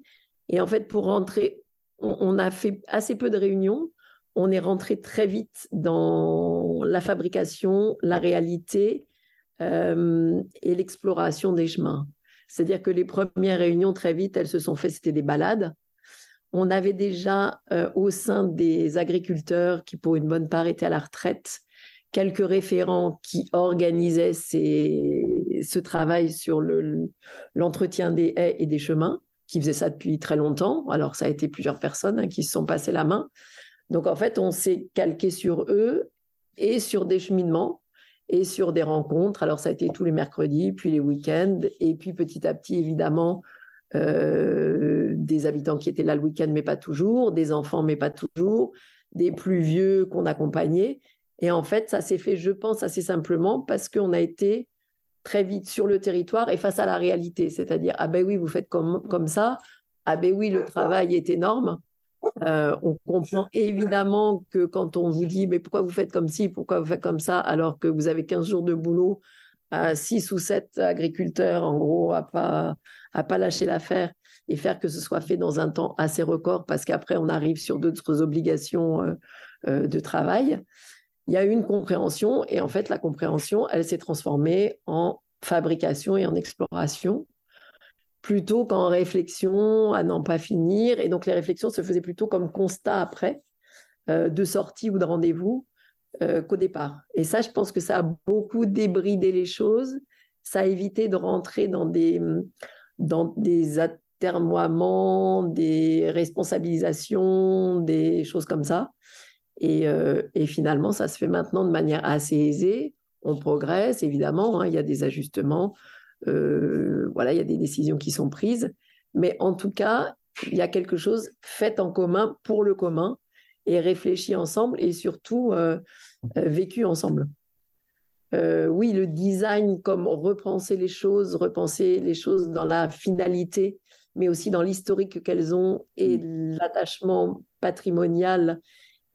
Et en fait, pour rentrer, on, a fait assez peu de réunions. On est rentré très vite dans la fabrication, la réalité euh, et l'exploration des chemins. C'est-à-dire que les premières réunions, très vite, elles se sont faites, c'était des balades. On avait déjà euh, au sein des agriculteurs, qui pour une bonne part étaient à la retraite, quelques référents qui organisaient ce travail sur l'entretien des haies et des chemins, qui faisaient ça depuis très longtemps. Alors, ça a été plusieurs personnes hein, qui se sont passées la main. Donc, en fait, on s'est calqué sur eux et sur des cheminements et sur des rencontres. Alors, ça a été tous les mercredis, puis les week-ends, et puis petit à petit, évidemment, euh, des habitants qui étaient là le week-end, mais pas toujours, des enfants, mais pas toujours, des plus vieux qu'on accompagnait. Et en fait, ça s'est fait, je pense, assez simplement parce qu'on a été très vite sur le territoire et face à la réalité. C'est-à-dire, ah ben oui, vous faites comme, comme ça, ah ben oui, le travail est énorme. Euh, on comprend évidemment que quand on vous dit, mais pourquoi vous faites comme ci, pourquoi vous faites comme ça, alors que vous avez 15 jours de boulot, à 6 ou 7 agriculteurs, en gros, à pas, à pas lâcher l'affaire et faire que ce soit fait dans un temps assez record, parce qu'après, on arrive sur d'autres obligations euh, euh, de travail. Il y a eu une compréhension, et en fait, la compréhension, elle s'est transformée en fabrication et en exploration plutôt qu'en réflexion à n'en pas finir. Et donc les réflexions se faisaient plutôt comme constat après, euh, de sortie ou de rendez-vous, euh, qu'au départ. Et ça, je pense que ça a beaucoup débridé les choses. Ça a évité de rentrer dans des, dans des atermoiements, des responsabilisations, des choses comme ça. Et, euh, et, finalement, ça se fait maintenant de manière assez aisée. On progresse, évidemment, hein, il y a des ajustements. Euh, voilà, il y a des décisions qui sont prises. Mais en tout cas, il y a quelque chose fait en commun pour le commun et réfléchi ensemble et surtout euh, euh, vécu ensemble. oui, le design comme repenser les choses, repenser les choses dans la finalité, mais aussi dans l'historique qu'elles ont et mm. l'attachement patrimonial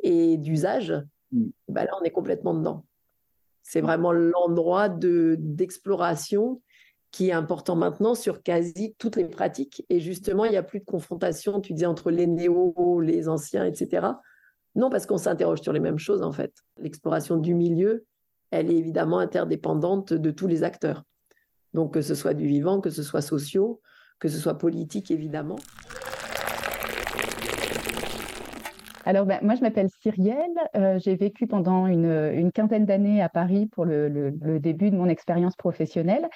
et d'usage, mm. ben là, on est complètement dedans. C'est vraiment l'endroit d'exploration qui est important maintenant sur quasi toutes les pratiques. Et justement, il n'y a plus de confrontation, tu disais, entre les néos, les anciens, etc. Non, parce qu'on s'interroge sur les mêmes choses, en fait. L'exploration du milieu, elle est évidemment interdépendante de tous les acteurs. Donc, que ce soit du vivant, que ce soit sociaux, que ce soit politique, évidemment. Alors, ben, moi, je m'appelle Cyrielle. Euh, j'ai vécu pendant une, quinzaine d'années à Paris pour le début de mon expérience professionnelle.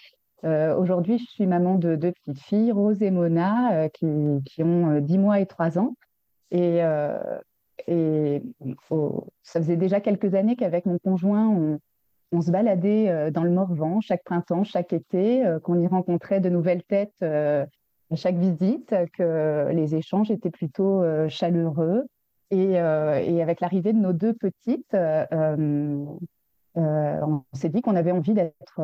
Euh, aujourd'hui, je suis maman de deux petites filles, Rose et Mona, euh, qui, qui, ont 10 euh, mois et 3 ans. Et, et ça faisait déjà quelques années qu'avec mon conjoint, on, on, se baladait dans le Morvan chaque printemps, chaque été, qu'on y rencontrait de nouvelles têtes à chaque visite, que les échanges étaient plutôt chaleureux. Et, et avec l'arrivée de nos deux petites, on s'est dit qu'on avait envie d'être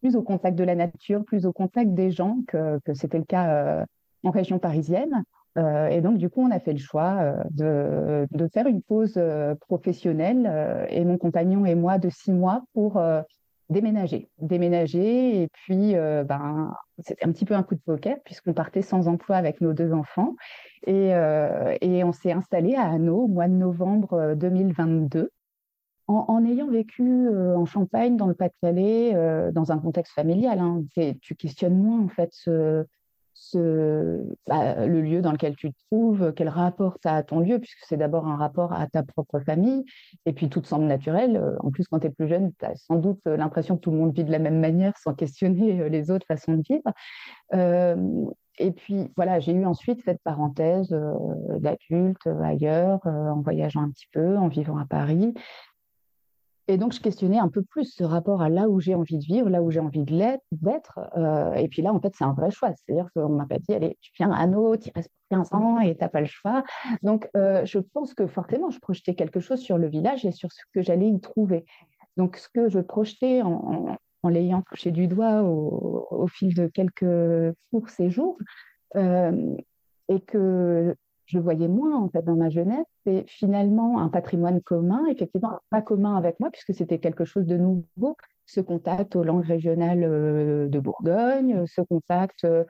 plus au contact de la nature, plus au contact des gens que, c'était le cas euh, en région parisienne. Euh, et donc, du coup, on a fait le choix euh, de, faire une pause professionnelle et mon compagnon et moi de six mois pour déménager. Déménager et puis, ben, c'était un petit peu un coup de poker puisqu'on partait sans emploi avec nos deux enfants et, et on s'est installé à Hanau au mois de novembre 2022 en, ayant vécu euh, en Champagne, dans le Pas-de-Calais, euh, dans un contexte familial, hein, tu questionnes moins en fait ce, bah, le lieu dans lequel tu te trouves, quel rapport tu as à ton lieu, puisque c'est d'abord un rapport à ta propre famille, et puis tout semble naturel. Euh, en plus, quand tu es plus jeune, tu as sans doute l'impression que tout le monde vit de la même manière sans questionner les autres façons de vivre. et puis voilà, j'ai eu ensuite cette parenthèse d'adulte ailleurs, en voyageant un petit peu, en vivant à Paris, et donc, je questionnais un peu plus ce rapport à là où j'ai envie de vivre, là où j'ai envie d'être. Euh, et puis là, en fait, c'est un vrai choix. C'est-à-dire qu'on ne m'a pas dit, allez, tu viens à Anneau, tu restes pour 15 ans et tu n'as pas le choix. Donc, euh, je pense que forcément, je projetais quelque chose sur le village et sur ce que j'allais y trouver. Donc, ce que je projetais en, l'ayant touché du doigt au, fil de quelques courts séjours, euh, et que je voyais moins en fait dans ma jeunesse, c'est finalement un patrimoine commun, effectivement pas commun avec moi puisque c'était quelque chose de nouveau, ce contact aux langues régionales euh, de Bourgogne, ce contact euh,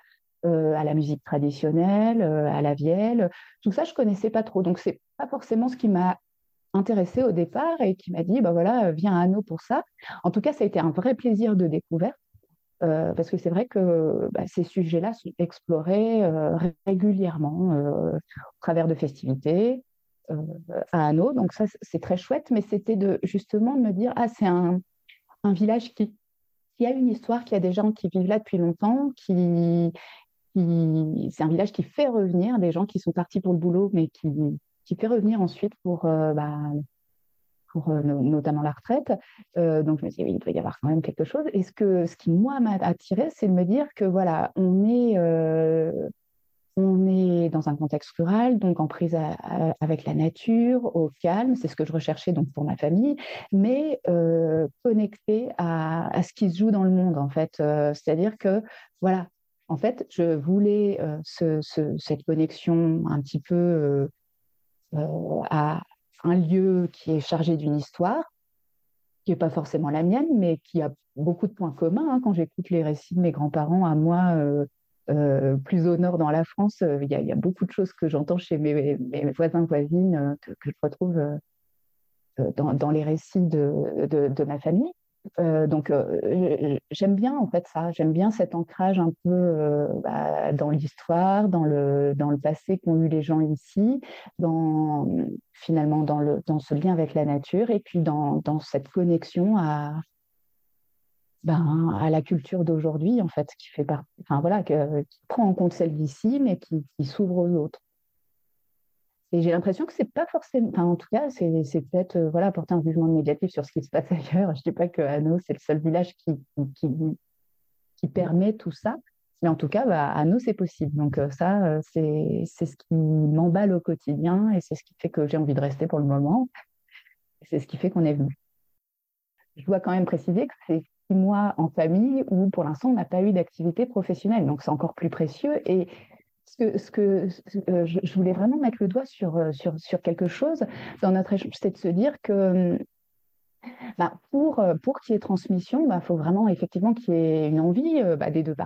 à la musique traditionnelle, euh, à la vielle, tout ça je connaissais pas trop, donc c'est pas forcément ce qui m'a intéressé au départ et qui m'a dit bah voilà viens à Anneau pour ça. En tout cas ça a été un vrai plaisir de découverte euh, parce que c'est vrai que bah, ces sujets-là sont explorés euh, régulièrement euh, au travers de festivités à Anneau. Donc ça, c'est très chouette, mais c'était de justement de me dire, ah, c'est un, village qui, a une histoire, qui a des gens qui vivent là depuis longtemps, qui, qui c'est un village qui fait revenir des gens qui sont partis pour le boulot, mais qui, qui fait revenir ensuite pour bah, pour notamment la retraite. donc je me dis oui, il doit y avoir quand même quelque chose. Et ce, que, ce qui moi m'a attiré, c'est de me dire que voilà, on est on est dans un contexte rural, donc en prise avec la nature, au calme, c'est ce que je recherchais donc pour ma famille, mais euh, connecté à, ce qui se joue dans le monde en fait. Euh, c'est-à-dire que voilà, en fait, je voulais euh, cette connexion un petit peu à un lieu qui est chargé d'une histoire, qui n'est pas forcément la mienne, mais qui a beaucoup de points communs. Hein. quand j'écoute les récits de mes grands-parents à moi euh, plus au nord dans la France, euh, il y, a beaucoup de choses que j'entends chez mes, voisins, voisines, euh, que, je retrouve dans, les récits de, ma famille. Donc j'aime bien en fait ça, j'aime bien cet ancrage un peu bah, dans l'histoire, dans le, dans le passé qu'ont eu les gens ici, finalement dans, le, dans ce lien avec la nature et puis dans, dans cette connexion à, ben, à la culture d'aujourd'hui, en fait, qui fait enfin voilà, qui prend en compte celle d'ici, mais qui, s'ouvre aux autres. Et j'ai l'impression que c'est pas forcément, en tout cas, c'est, peut-être euh, voilà porter un jugement négatif sur ce qui se passe ailleurs. Je dis pas que Hanau c'est le seul village qui, qui, qui permet tout ça, mais en tout cas, bah, à c'est possible. Donc euh, ça, euh, c'est, ce qui m'emballe au quotidien et c'est ce qui fait que j'ai envie de rester pour le moment. C'est ce qui fait qu'on est venu. Je dois quand même préciser que c'est mois en famille où pour l'instant on n'a pas eu d'activité professionnelle. Donc c'est encore plus précieux. Et que, ce que euh, je, voulais vraiment mettre le doigt sur, euh, sur, sur quelque chose dans notre échange, c'est de se dire que bah, pour, euh, pour qu'il y ait transmission, il bah, faut vraiment effectivement qu'il y ait une envie bah, des, deux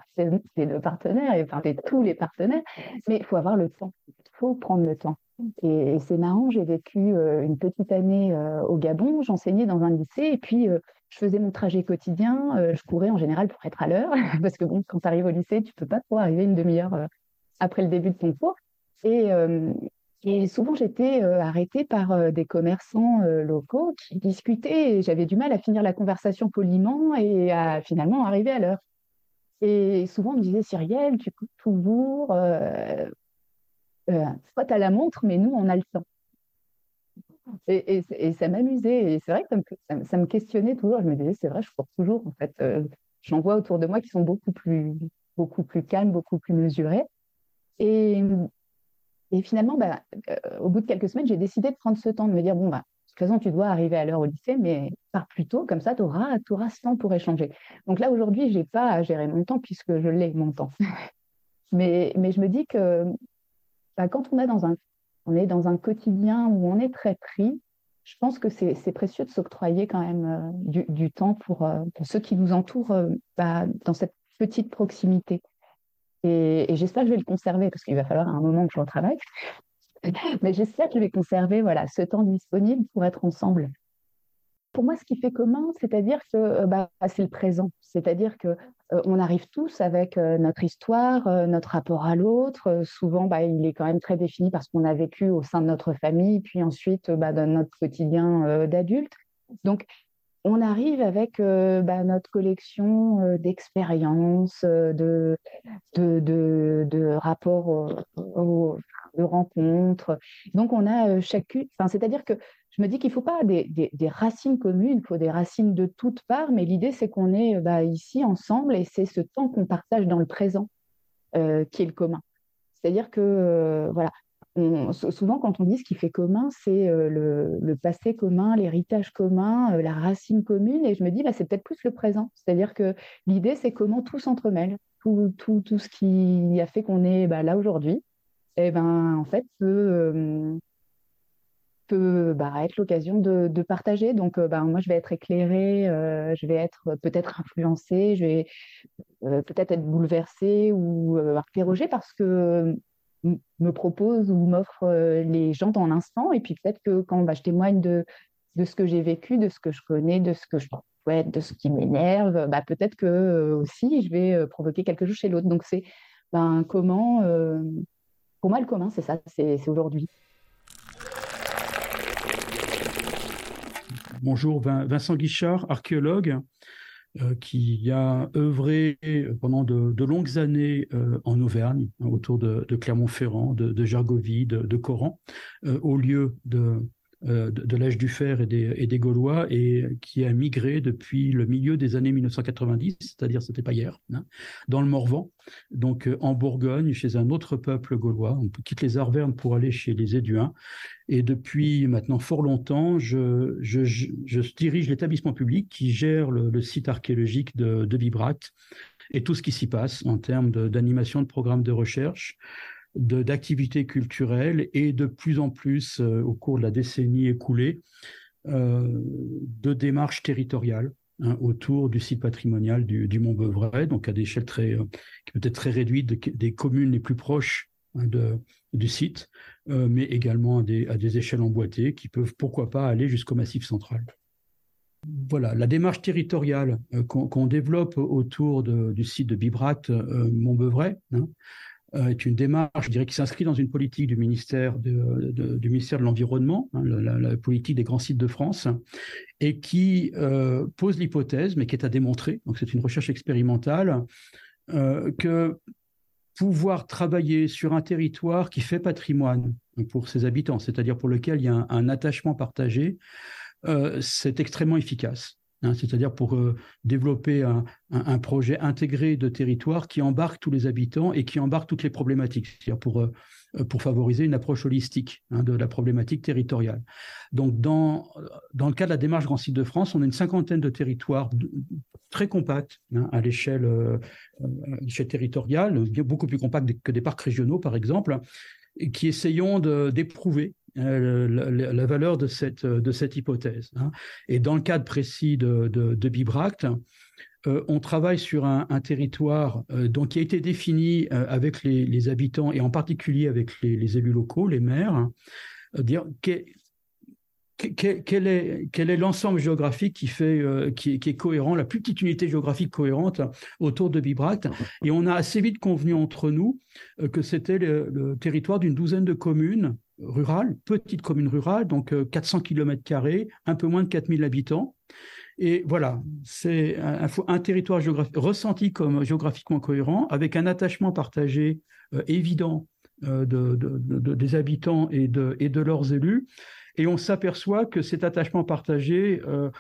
des deux partenaires, et, enfin de tous les partenaires, mais il faut avoir le temps, il faut prendre le temps. Et, c'est marrant, j'ai vécu une petite année au Gabon, j'enseignais dans un lycée, et puis je faisais mon trajet quotidien, je courais en général pour être à l'heure, parce que bon, quand tu arrives au lycée, tu peux pas trop arriver une demi-heure après le début de ton cours. Et, euh, et souvent, j'étais arrêtée par des commerçants locaux qui discutaient et j'avais du mal à finir la conversation poliment et à finalement arriver à l'heure. Et souvent, on me disait, Cyrielle, tu coupes toujours, soit tu as la montre, mais nous, on a le temps. Et, ça m'amusait. Et c'est vrai que ça me, questionnait toujours. Je me disais, c'est vrai, je cours toujours. En fait, euh, j'en vois autour de moi qui sont beaucoup plus, beaucoup plus calmes, beaucoup plus mesurés. Et, finalement, bah, euh, au bout de quelques semaines, j'ai décidé de prendre ce temps, de me dire, bon, bah, de toute façon, tu dois arriver à l'heure au lycée, mais pars plus tôt, comme ça, tu auras, auras ce temps pour échanger. Donc là, aujourd'hui, je n'ai pas à gérer mon temps puisque je l'ai, mon temps. mais, je me dis que bah, quand on est dans un quotidien où on est très pris, je pense que c'est précieux de s'octroyer quand même euh, du, temps pour, euh, pour, ceux qui nous entourent dans cette petite proximité. Et, j'espère que je vais le conserver parce qu'il va falloir à un moment que je retravaille. Mais j'espère que je vais conserver voilà, ce temps disponible pour être ensemble pour moi, ce qui fait commun, c'est-à-dire que euh, bah, c'est le présent. C'est-à-dire que euh, on arrive tous avec euh, notre histoire, notre rapport à l'autre. souvent, bah, il est quand même très défini parce qu'on a vécu au sein de notre famille, puis ensuite bah, dans notre quotidien d'adulte. Donc, on arrive avec bah, notre collection d'expériences, de, de, de, rapports, de rencontres. Donc, on a chacune, c'est-à-dire que je me dis qu'il ne faut pas des, racines communes, il faut des racines de toutes parts, mais l'idée, c'est qu'on est bah, ici ensemble et c'est ce temps qu'on partage dans le présent euh, qui est le commun. C'est-à-dire que, euh, souvent quand on dit ce qui fait commun, c'est euh, le, passé commun, l'héritage commun, la racine commune, et je me dis, bah, c'est peut-être plus le présent. C'est-à-dire que l'idée, c'est comment tout s'entremêle, tout, ce qui a fait qu'on est bah, là aujourd'hui, et eh ben, en fait, peut peut bah, être l'occasion de, partager. Donc, euh, bah, moi, je vais être éclairée, euh, je vais être peut-être influencée, je vais euh, peut-être être bouleversée ou interrogée parce que me propose ou m'offre les gens dans l'instant. Et puis peut-être que quand bah, je témoigne de, ce que j'ai vécu, de ce que je connais, de ce que je souhaite, de ce qui m'énerve, bah, peut-être que aussi je vais provoquer quelque chose chez l'autre. Donc c'est ben, comment, pour moi le commun, c'est ça, c'est aujourd'hui. Bonjour, Vincent Guichard, archéologue, euh, qui a œuvré pendant de, longues années euh, en Auvergne, autour de, Clermont-Ferrand, de, Gergovie, de, Coran, euh, au lieu de euh, de, l'âge du fer et des, Gaulois et qui a migré depuis le milieu des années 1990, c'est-à-dire c'était pas hier, hein, dans le Morvan, donc euh, en Bourgogne, chez un autre peuple gaulois. On quitte les Arvernes pour aller chez les Éduins. Et depuis maintenant fort longtemps, je, dirige l'établissement public qui gère le, site archéologique de, de Bibracte et tout ce qui s'y passe en termes d'animation de, programmes de recherche, d'activités culturelles et de plus en plus, euh, au cours de la décennie écoulée, euh, de démarches territoriales hein, autour du site patrimonial du, Mont Beuvray, donc à des échelles très, euh, peut-être très réduites des communes les plus proches hein, de, du site, mais également à des, à des échelles emboîtées qui peuvent pourquoi pas aller jusqu'au massif central. Voilà, la démarche territoriale qu'on développe autour du site de Bibracte, Montbeuvray, hein, euh, est une démarche, je dirais, qui s'inscrit dans une politique du ministère de, du ministère de l'Environnement, hein, la, politique des grands sites de France, et qui euh, pose l'hypothèse, mais qui est à démontrer, donc c'est une recherche expérimentale, euh, que pouvoir travailler sur un territoire qui fait patrimoine pour ses habitants, c'est-à-dire pour lequel il y a un attachement partagé, c'est extrêmement efficace. Hein, c'est-à-dire pour euh, développer un, projet intégré de territoire qui embarque tous les habitants et qui embarque toutes les problématiques, c'est-à-dire pour, euh, euh, favoriser une approche holistique hein, de la problématique territoriale. Donc, dans, dans le cas de la démarche Grand Site de France, on a une cinquantaine de territoires très compacts hein, à l'échelle territoriale, beaucoup plus compacts que des parcs régionaux, par exemple, et qui essayons d'éprouver euh, la, valeur de cette, de cette hypothèse. Hein. Et dans le cadre précis de, de, Bibracte, euh, on travaille sur un, territoire euh, donc, qui a été défini avec les, habitants et en particulier avec les, élus locaux, les maires, dire quel est, l'ensemble géographique qui, fait, qui, est cohérent, la plus petite unité géographique cohérente autour de Bibracte. Et on a assez vite convenu entre nous que c'était le territoire d'une douzaine de communes rurale, petite commune rurale, donc 400 km, un peu moins de 4000 habitants. Et voilà, c'est un, territoire ressenti comme géographiquement cohérent, avec un attachement partagé euh, évident euh, de, des habitants et de leurs élus. Et on s'aperçoit que cet attachement partagé euh,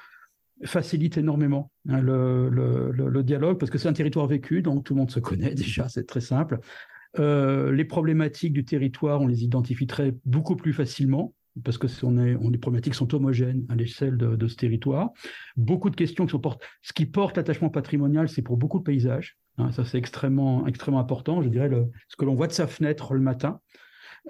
facilite énormément hein, le, dialogue, parce que c'est un territoire vécu, donc tout le monde se connaît déjà, c'est très simple. Euh, les problématiques du territoire, on les identifierait beaucoup plus facilement parce que on les problématiques sont homogènes à l'échelle de, ce territoire. Beaucoup de questions qui sont. Ce qui porte l'attachement patrimonial, c'est pour beaucoup de paysages. Hein, ça, c'est extrêmement, important. Je dirais ce que l'on voit de sa fenêtre le matin.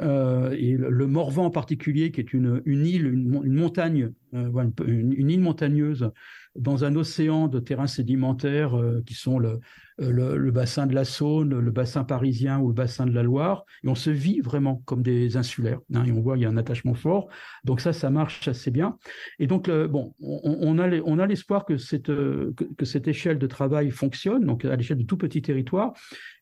Euh, et le, Morvan en particulier, qui est une, île, une, montagne, euh, une, île montagneuse dans un océan de terrains sédimentaires euh, qui sont le, bassin de la Saône, le bassin parisien ou le bassin de la Loire, et on se vit vraiment comme des insulaires. Hein, et on voit il y a un attachement fort. Donc ça, ça marche assez bien. Et donc bon, on, a l'espoir que cette que, cette échelle de travail fonctionne, donc à l'échelle de tout petit territoire.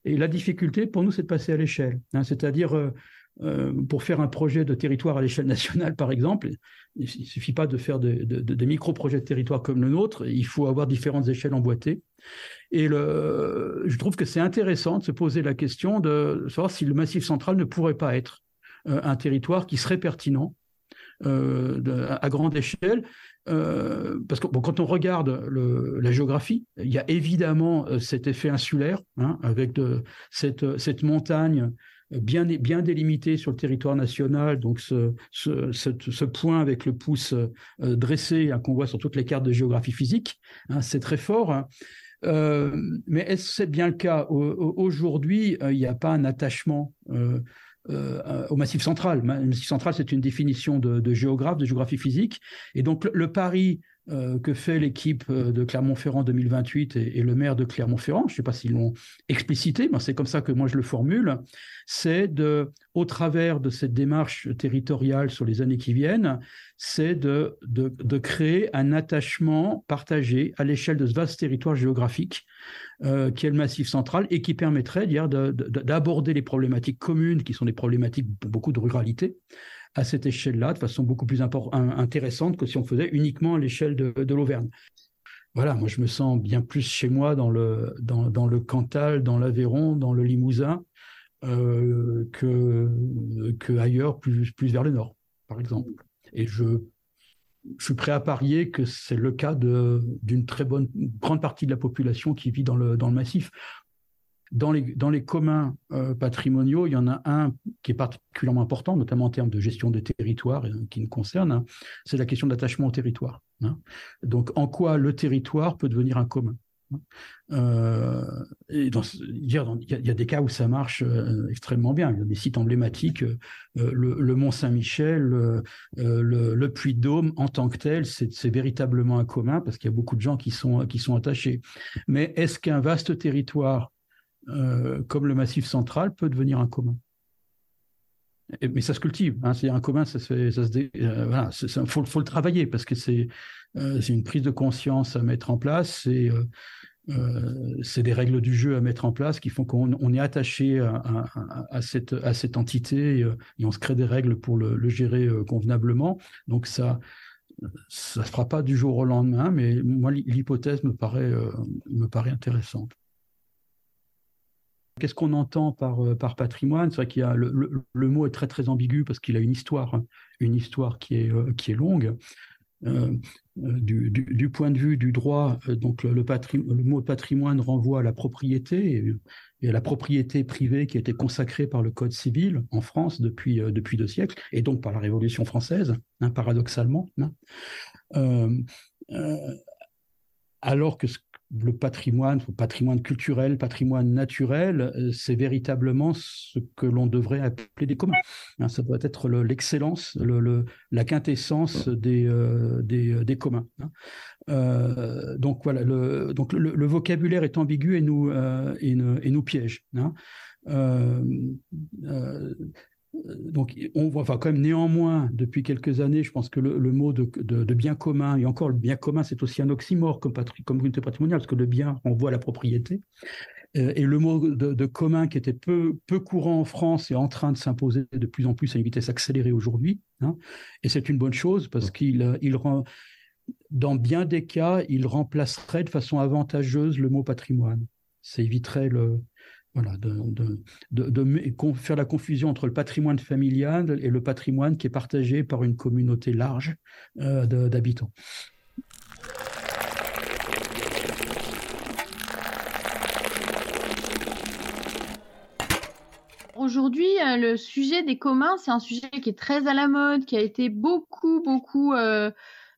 Et la difficulté pour nous, c'est de passer à l'échelle, hein, c'est-à-dire euh, pour faire un projet de territoire à l'échelle nationale, par exemple, il ne suffit pas de faire des micro-projets de territoire comme le nôtre, il faut avoir différentes échelles emboîtées. Et je trouve que c'est intéressant de se poser la question de savoir si le Massif central ne pourrait pas être euh, un territoire qui serait pertinent euh, à grande échelle. parce que quand on regarde la géographie, il y a évidemment cet effet insulaire, hein, avec cette montagne bien, délimité sur le territoire national, donc ce, point avec le pouce euh, dressé hein, qu'on voit sur toutes les cartes de géographie physique, hein, c'est très fort. Euh, mais est-ce que c'est bien le cas? Aujourd'hui, euh, il n'y a pas un attachement au Massif central. Le Massif central, c'est une définition de, géographe, de géographie physique. Et donc, le pari euh, que fait l'équipe euh, de Clermont-Ferrand 2028 et, le maire de Clermont-Ferrand, je ne sais pas s'ils l'ont explicité, mais c'est comme ça que moi je le formule, c'est de, au travers de cette démarche territoriale sur les années qui viennent, c'est de, de, créer un attachement partagé à l'échelle de ce vaste territoire géographique euh, qui est le Massif central et qui permettrait d'aborder les problématiques communes, qui sont des problématiques beaucoup de ruralité, à cette échelle-là de façon beaucoup plus intéressante que si on faisait uniquement à l'échelle de, l'Auvergne. Voilà, moi je me sens bien plus chez moi dans le, dans, le Cantal, dans l'Aveyron, dans le Limousin, euh, que, ailleurs, plus, plus vers le nord, par exemple. Et je, je suis prêt à parier que c'est le cas d'une très bonne grande partie de la population qui vit dans le, dans le massif. Dans les, communs euh, patrimoniaux, il y en a un qui est particulièrement important, notamment en termes de gestion des territoires euh, qui nous concerne, hein, c'est la question d'attachement au territoire. Hein. Donc, en quoi le territoire peut devenir un commun il, y a, des cas où ça marche euh, extrêmement bien. Il y a des sites emblématiques, le, Mont Saint-Michel, le, Puy de Dôme en tant que tel, c'est véritablement un commun parce qu'il y a beaucoup de gens qui sont attachés. Mais est-ce qu'un vaste territoire comme le Massif central peut devenir un commun mais ça se cultive. Hein, c'est un commun, ça se, ça se faut, faut, le travailler parce que c'est c'est une prise de conscience à mettre en place. C'est euh, des règles du jeu à mettre en place qui font qu'on est attaché à, cette, à cette entité euh, et, on se crée des règles pour le, gérer euh, convenablement. Donc ça ça ne se fera pas du jour au lendemain, mais moi, l'hypothèse me paraît, me paraît intéressante. Qu'est-ce qu'on entend par, par patrimoine? C'est vrai qu'il y a le, le, mot est très très ambigu parce qu'il a une histoire, une histoire qui est, qui est longue. Euh, euh, du, point de vue du droit, euh, donc le, le, mot patrimoine renvoie à la propriété et, à la propriété privée qui a été consacrée par le Code civil en France depuis, depuis deux siècles, et donc par la Révolution française, hein, paradoxalement. Hein. alors que ce le patrimoine, patrimoine culturel, patrimoine naturel, euh, c'est véritablement ce que l'on devrait appeler des communs. Hein, ça doit être l'excellence, le, la quintessence des, euh, euh, des, communs. Hein. donc voilà, le, donc le, vocabulaire est ambigu et nous, et, nous piège. Hein. Euh, donc, on voit, enfin, quand même, néanmoins, depuis quelques années, je pense que le, mot de, bien commun, et encore le bien commun, c'est aussi un oxymore comme, comme communauté patrimoniale, parce que le bien renvoie à la propriété. Euh, et le mot de, commun qui était peu, peu courant en France est en train de s'imposer de plus en plus à une vitesse accélérée aujourd'hui. Hein. et c'est une bonne chose parce qu'il il rend, dans bien des cas, il remplacerait de façon avantageuse le mot patrimoine. Ça éviterait le, voilà, de, de, faire la confusion entre le patrimoine familial et le patrimoine qui est partagé par une communauté large euh, d'habitants. Aujourd'hui, euh, le sujet des communs, c'est un sujet qui est très à la mode, qui a été beaucoup, beaucoup euh,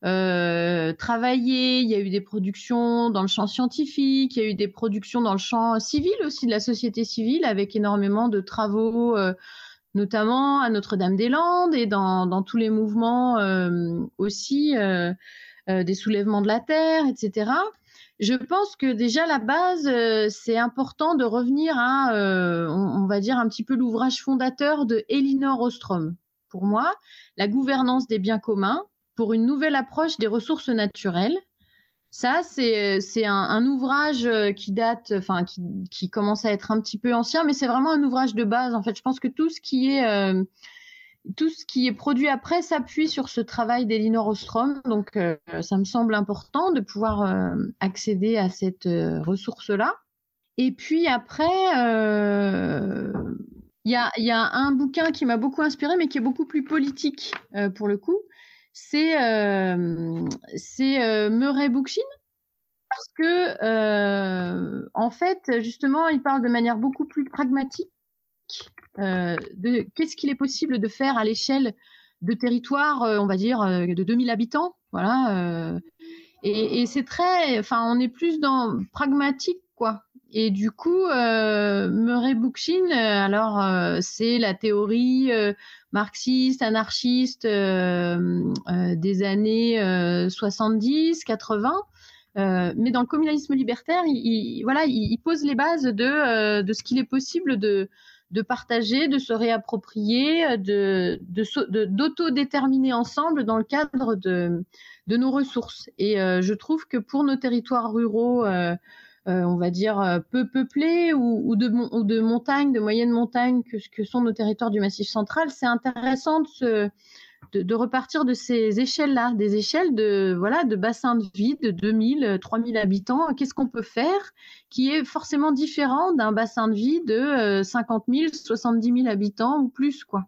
euh, travaillé. Il y a eu des productions dans le champ scientifique, il y a eu des productions dans le champ civil aussi de la société civile avec énormément de travaux, euh, notamment à Notre-Dame-des-Landes et dans, dans, tous les mouvements euh, aussi des soulèvements de la terre, etc. Je pense que déjà la base, c'est important de revenir à, on, on, va dire un petit peu l'ouvrage fondateur de Elinor Ostrom. Pour moi, la gouvernance des biens communs, pour une nouvelle approche des ressources naturelles. Ça, c'est c'est un, ouvrage euh, qui date, enfin qui, commence à être un petit peu ancien, mais c'est vraiment un ouvrage de base. En fait, je pense que tout ce qui est euh, tout ce qui est produit après s'appuie sur ce travail d'Elinor Ostrom. Donc, euh, ça me semble important de pouvoir accéder à cette ressource-là. Et puis après, il y a, y, a, un bouquin qui m'a beaucoup inspiré, mais qui est beaucoup plus politique pour le coup c'est euh, c'est euh, Murray Bookchin? Parce que euh, en fait justement il parle de manière beaucoup plus pragmatique de qu'est-ce qu'il est possible de faire à l'échelle de territoire on va dire de 2000 habitants voilà et, et c'est très enfin on est plus dans pragmatique quoi et du coup, euh, Murray Bookchin, alors c'est la théorie marxiste, anarchiste euh, euh, des années 70, euh, 80. mais dans le communalisme libertaire, il, voilà, il, pose les bases de, ce qu'il est possible de, partager, de se réapproprier, de, d'autodéterminer ensemble dans le cadre de, de nos ressources. Et je trouve que pour nos territoires ruraux, euh, on va dire, euh, peu peuplés ou, de, montagnes, de moyenne montagne que, que sont nos territoires du Massif central, c'est intéressant de, de, repartir de ces échelles-là, des échelles de voilà de bassins de vie de 2000, 3000 habitants. Qu'est-ce qu'on peut faire qui est forcément différent d'un bassin de vie de 50 000, 70 000 habitants ou plus quoi.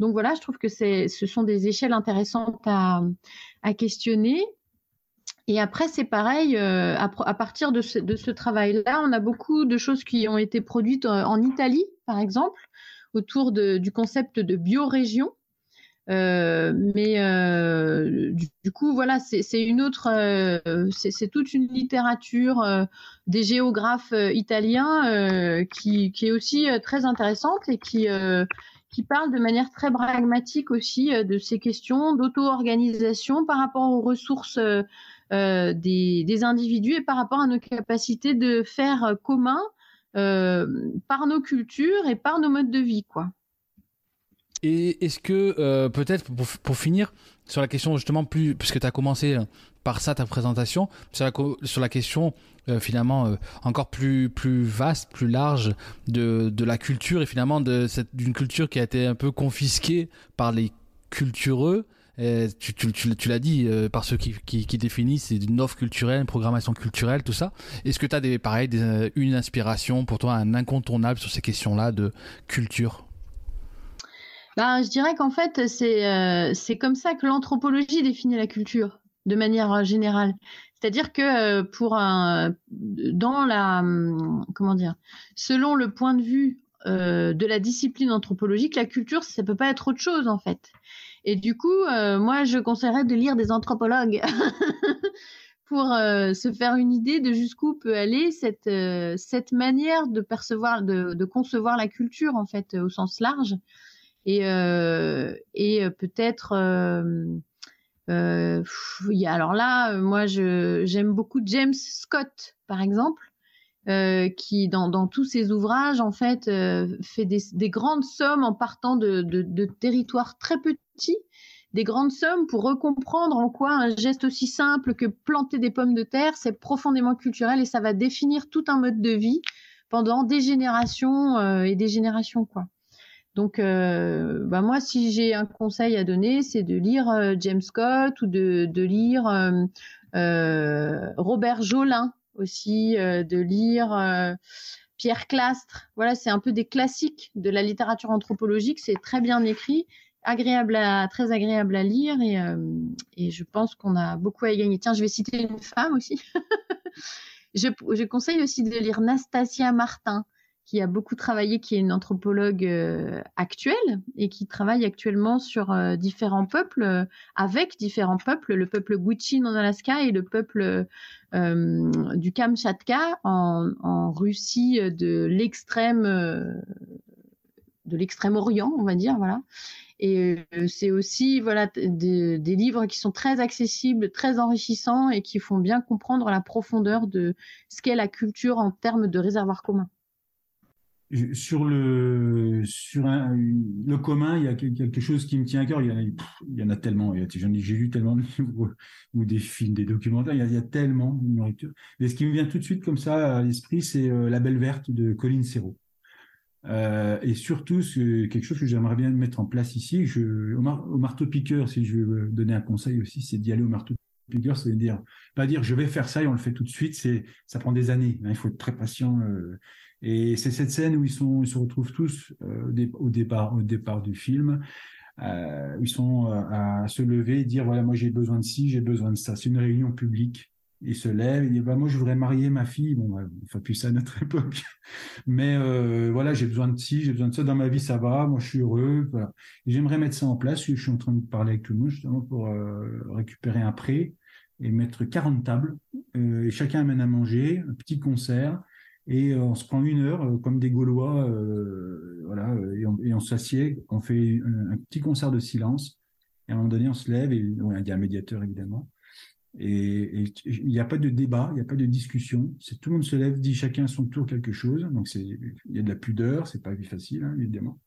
Donc voilà, je trouve que ce sont des échelles intéressantes à, questionner. Et après, c'est pareil, euh, à, partir de ce, travail-là, on a beaucoup de choses qui ont été produites en Italie, par exemple, autour du concept de biorégion. Euh, mais euh, du, coup, voilà, c'est une autre, euh, c'est toute une littérature des géographes italiens qui, qui, est aussi très intéressante et qui, qui parle de manière très pragmatique aussi de ces questions d'auto-organisation par rapport aux ressources des, des, individus et par rapport à nos capacités de faire commun par nos cultures et par nos modes de vie, quoi. Et est-ce que, euh, peut-être pour, finir, sur la question justement plus, puisque tu as commencé euh, par ça ta présentation, sur la, sur la question euh, finalement encore plus, plus vaste, plus large de, de la culture et finalement d'une culture qui a été un peu confisquée par les cultureux. Tu, tu, l'as dit, par ceux qui, définissent, c'est une offre culturelle, une programmation culturelle, tout ça. Est-ce que tu as des, pareil, des, une inspiration pour toi, un incontournable sur ces questions-là de culture? Ben, je dirais qu'en fait, c'est euh, comme ça que l'anthropologie définit la culture de manière euh, générale. C'est-à-dire que euh, pour un, dans la hum, comment dire, selon le point de vue de la discipline anthropologique, la culture, ça peut pas être autre chose en fait. Et du coup, moi, je conseillerais de lire des anthropologues pour se faire une idée de jusqu'où peut aller cette cette manière de percevoir, de, de concevoir la culture en fait au sens large. Et, euh, et euh, peut-être euh, alors là, moi, j'aime beaucoup James Scott, par exemple, qui, dans, dans, tous ses ouvrages, en fait, fait des, des, grandes sommes en partant de, de, de, territoires très petits, des grandes sommes pour recomprendre en quoi un geste aussi simple que planter des pommes de terre, c'est profondément culturel et ça va définir tout un mode de vie pendant des générations et des générations, quoi. Donc, euh, bah moi, si j'ai un conseil à donner, c'est de lire euh, James Scott ou de, lire euh, Robert Jolin aussi, de lire Pierre Clastre. Voilà, c'est un peu des classiques de la littérature anthropologique. C'est très bien écrit, agréable à, très agréable à lire et, et je pense qu'on a beaucoup à y gagner. Tiens, je vais citer une femme aussi. je, je conseille aussi de lire Nastasia Martin qui a beaucoup travaillé, qui est une anthropologue euh, actuelle et qui travaille actuellement sur euh, différents peuples, euh, avec différents peuples, le peuple Gwich'in en Alaska et le peuple du Kamchatka en, en Russie de l'extrême de l'extrême orient, on va dire, voilà. Et c'est aussi voilà des, livres qui sont très accessibles, très enrichissants et qui font bien comprendre la profondeur de ce qu'est la culture en termes de réservoir commun sur le sur le commun, il y a quelque chose qui me tient à cœur. Il y en a, il y en a tellement. J'ai vu tellement de livres ou des films, des documentaires. Il y a, tellement de nourriture. Mais ce qui me vient tout de suite comme ça à l'esprit, c'est euh, La Belle Verte de Colin Serrault. Euh, et surtout, quelque chose que j'aimerais bien mettre en place ici, au, marteau piqueur, si je veux donner un conseil aussi, c'est d'y aller au marteau piqueur, c'est dire pas dire je vais faire ça et on le fait tout de suite. C'est ça prend des années. Hein, il faut être très patient. Euh, et c'est cette scène où ils, se retrouvent tous euh, au, départ, au départ du film. Euh, ils sont à se lever et dire voilà moi j'ai besoin de ci j'ai besoin de ça c'est une réunion publique ils se lèvent et disent bah, moi je voudrais marier ma fille. Bon bah, enfin plus ça à notre époque. Mais euh, voilà j'ai besoin de ci j'ai besoin de ça. Dans ma vie ça va. Moi je suis heureux. J'aimerais mettre ça en place. Je suis en train de parler avec tout le monde justement pour euh, récupérer un prêt et mettre 40 tables. Euh, et chacun amène à manger un petit concert. Et on se prend une heure comme des Gaulois, voilà, et on, et on s'assied, on fait un, petit concert de silence, et à un moment donné on se lève, et il y a un médiateur évidemment, et, il n'y a pas de débat, il n'y a pas de discussion. C'est tout le monde se lève, dit chacun à son tour quelque chose. Donc il y a de la pudeur, c'est pas facile hein, évidemment.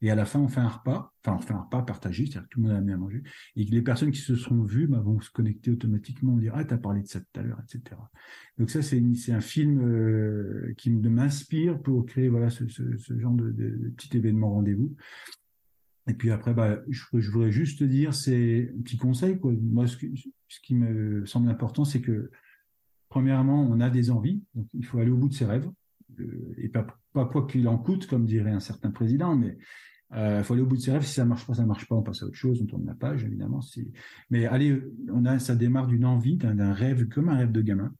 Et à la fin, on fait un repas, enfin on fait un repas partagé, c'est-à-dire que tout le monde a amené à manger. Et les personnes qui se seront vues bah, vont se connecter automatiquement, dire ah t'as parlé de ça tout à l'heure, etc. Donc ça c'est, un film euh, qui m'inspire pour créer voilà ce, genre de, petit événement rendez-vous. Et puis après, bah, je, voudrais juste te dire, c'est un petit conseil. Moi, ce, qui me semble important, c'est que, premièrement, on a des envies. Donc, il faut aller au bout de ses rêves. Euh, et pas, quoi qu'il en coûte, comme dirait un certain président, mais Il euh, faut aller au bout de ses rêves. Si ça marche pas, ça marche pas. On passe à autre chose. On tourne la page, évidemment. Mais allez, on a, ça démarre d'une envie, d'un rêve, comme un rêve de gamin.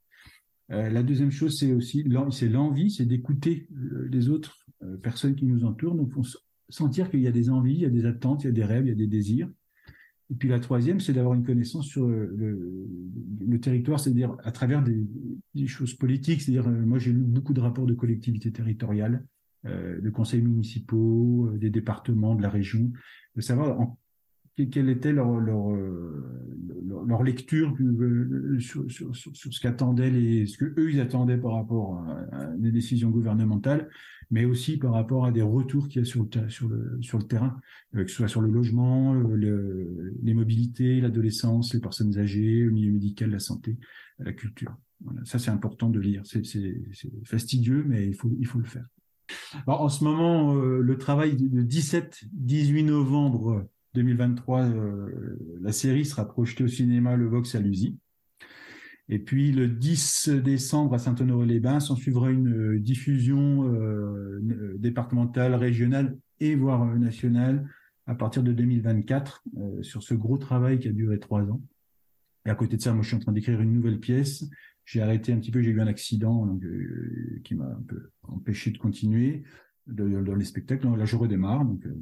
Euh, la deuxième chose, c'est aussi l'envie, c'est d'écouter les autres personnes qui nous entourent. Donc, faut sentir qu'il y a des envies, il y a des attentes, il y a des rêves, il y a des désirs. Et puis la troisième, c'est d'avoir une connaissance sur le, territoire, c'est-à-dire à travers des, choses politiques. C'est-à-dire, moi, j'ai lu beaucoup de rapports de collectivités territoriales euh, de conseils municipaux, euh, des départements, de la région, de savoir en, quelle était leur, leur, euh, leur, lecture sur, sur, sur, ce qu'attendaient les, ce que eux ils attendaient par rapport à, des décisions gouvernementales, mais aussi par rapport à des retours qu'il y a sur le, sur le, sur le terrain, que ce soit sur le logement, le, les mobilités, l'adolescence, les personnes âgées, le milieu médical, la santé, la culture. Ça, c'est important de lire. C'est fastidieux, mais il faut, il faut le faire en ce moment, euh, le travail de 17-18 novembre 2023, euh, la série sera projetée au cinéma Le Vox à Lusy. Et puis le 10 décembre à Saint-Honoré-les-Bains, s'en suivra une euh, diffusion départementale, régionale et voire nationale à partir de 2024 sur ce gros travail qui a duré trois ans. Et à côté de ça, moi je suis en train d'écrire une nouvelle pièce j'ai arrêté un petit peu, j'ai eu un accident euh, qui m'a un peu empêché de continuer dans les spectacles. Là, je redémarre donc, euh,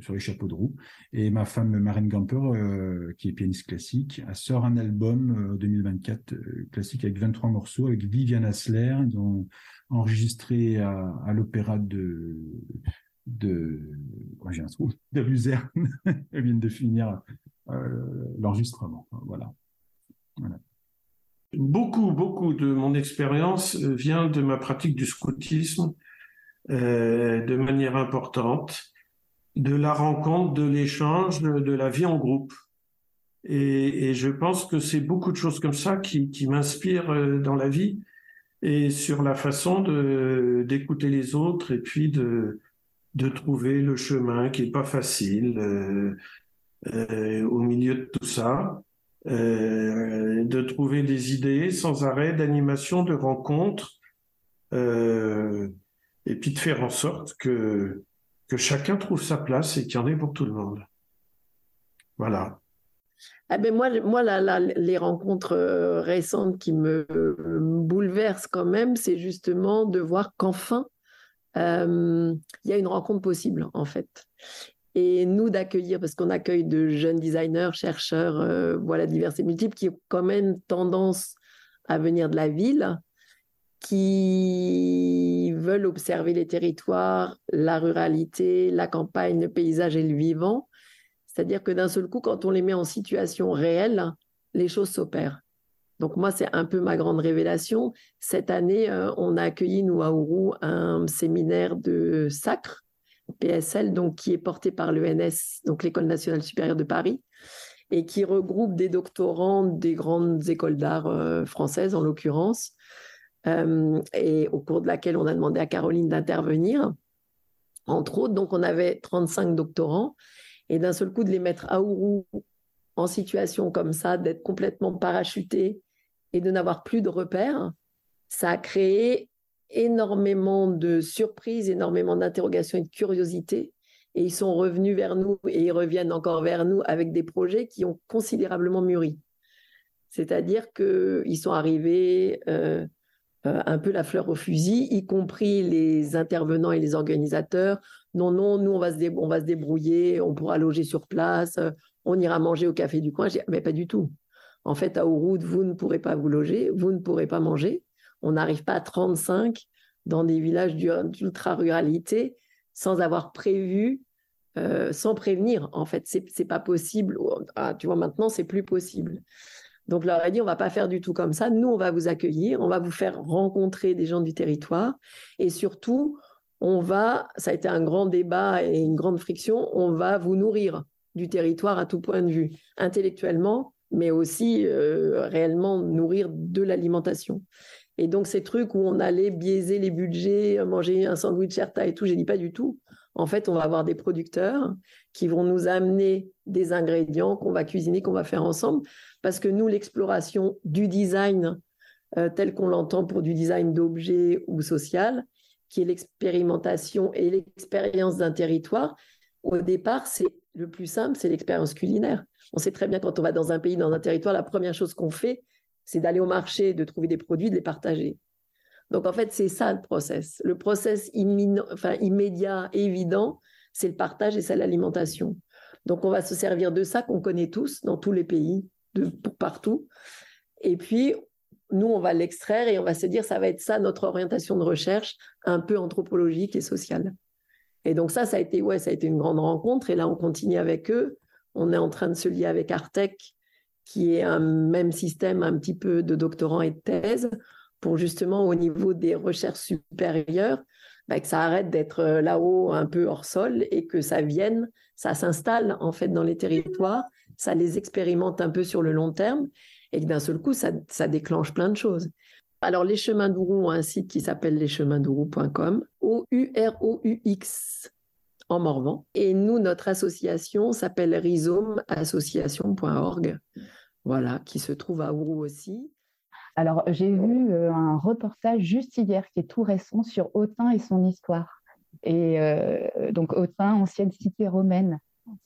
sur les chapeaux de roue. Et ma femme Marine Gamper, euh, qui est pianiste classique, sort un album 2024 classique avec 23 morceaux avec Viviane Asler. Ils ont enregistré à, l'opéra de de j'ai un trou de Luzerne. Elles viennent de finir l'enregistrement. Voilà. Beaucoup, beaucoup de mon expérience euh, vient de ma pratique du scoutisme euh, de manière importante, de la rencontre, de l'échange, de, la vie en groupe. Et, je pense que c'est beaucoup de choses comme ça qui, qui m'inspirent euh, dans la vie et sur la façon d'écouter les autres et puis de de trouver le chemin qui est pas facile au milieu de tout ça. Euh, de trouver des idées sans arrêt, d'animation, de rencontres, euh, et puis de faire en sorte que, que chacun trouve sa place et qu'il y en ait pour tout le monde. Voilà. Ah ben moi, moi les rencontres euh, récentes qui me bouleversent quand même, c'est justement de voir qu'enfin, il y a une rencontre possible, en fait et nous d'accueillir, parce qu'on accueille de jeunes designers, chercheurs, euh, voilà, divers et multiples, qui ont quand même tendance à venir de la ville, qui veulent observer les territoires, la ruralité, la campagne, le paysage et le vivant. C'est-à-dire que d'un seul coup, quand on les met en situation réelle, les choses s'opèrent. Donc moi, c'est un peu ma grande révélation. Cette année, euh, on a accueilli, nous, à Ourou, un séminaire de sacre PSL, donc qui est porté par l'ENS, donc l'École nationale supérieure de Paris, et qui regroupe des doctorants des grandes écoles d'art euh, françaises, en l'occurrence, et au cours de laquelle on a demandé à Caroline d'intervenir, entre autres. Donc, on avait 35 doctorants, et d'un seul coup, de les mettre à Ourou en situation comme ça, d'être complètement parachutés et de n'avoir plus de repères, ça a créé énormément de surprises, énormément d'interrogations et de curiosité. Et ils sont revenus vers nous et ils reviennent encore vers nous avec des projets qui ont considérablement mûri. C'est-à-dire qu'ils sont arrivés euh, euh, un peu la fleur au fusil, y compris les intervenants et les organisateurs. Non, non, nous, on va se, débrouiller, on pourra loger sur place, on ira manger au café du coin. mais pas du tout. En fait, à Ouroud, vous ne pourrez pas vous loger, vous ne pourrez pas manger on n'arrive pas à 35 dans des villages d'ultra-ruralité sans avoir prévu, euh, sans prévenir. En fait, c'est pas possible. Ah, tu vois, maintenant, c'est plus possible. Donc, leur a dit, on va pas faire du tout comme ça. Nous, on va vous accueillir, on va vous faire rencontrer des gens du territoire. Et surtout, on va, ça a été un grand débat et une grande friction, on va vous nourrir du territoire à tout point de vue, intellectuellement, mais aussi euh, réellement nourrir de l'alimentation. Et donc, ces trucs où on allait biaiser les budgets, manger un sandwich Erta et tout, je dis pas du tout. En fait, on va avoir des producteurs qui vont nous amener des ingrédients qu'on va cuisiner, qu'on va faire ensemble. Parce que nous, l'exploration du design, euh, tel qu'on l'entend pour du design d'objets ou social, qui est l'expérimentation et l'expérience d'un territoire, au départ, c'est le plus simple, c'est l'expérience culinaire. On sait très bien quand on va dans un pays, dans un territoire, la première chose qu'on fait, c'est d'aller au marché, de trouver des produits, de les partager. Donc en fait, c'est ça le process. Le process immédiat, évident, c'est le partage et c'est l'alimentation. Donc on va se servir de ça qu'on connaît tous dans tous les pays, de partout. Et puis nous, on va l'extraire et on va se dire, ça va être ça notre orientation de recherche, un peu anthropologique et sociale. Et donc ça, ça a été, ouais, ça a été une grande rencontre. Et là, on continue avec eux. On est en train de se lier avec Artec, qui est un même système, un petit peu de doctorant et de thèse, pour justement, au niveau des recherches supérieures, bah, que ça arrête d'être euh, là-haut un peu hors sol et que ça vienne, ça s'installe en fait dans les territoires, ça les expérimente un peu sur le long terme et d'un seul coup, ça, ça déclenche plein de choses. Alors, les chemins d'Ourou ont un site qui s'appelle lescheminsdourou.com, O-U-R-O-U-X en Morvan. Et nous, notre association s'appelle rhizomeassociation.org, voilà, qui se trouve à Ourou aussi. Alors, j'ai vu euh, un reportage juste hier qui est tout récent sur Autun et son histoire. Et euh, donc, Autun, ancienne cité romaine.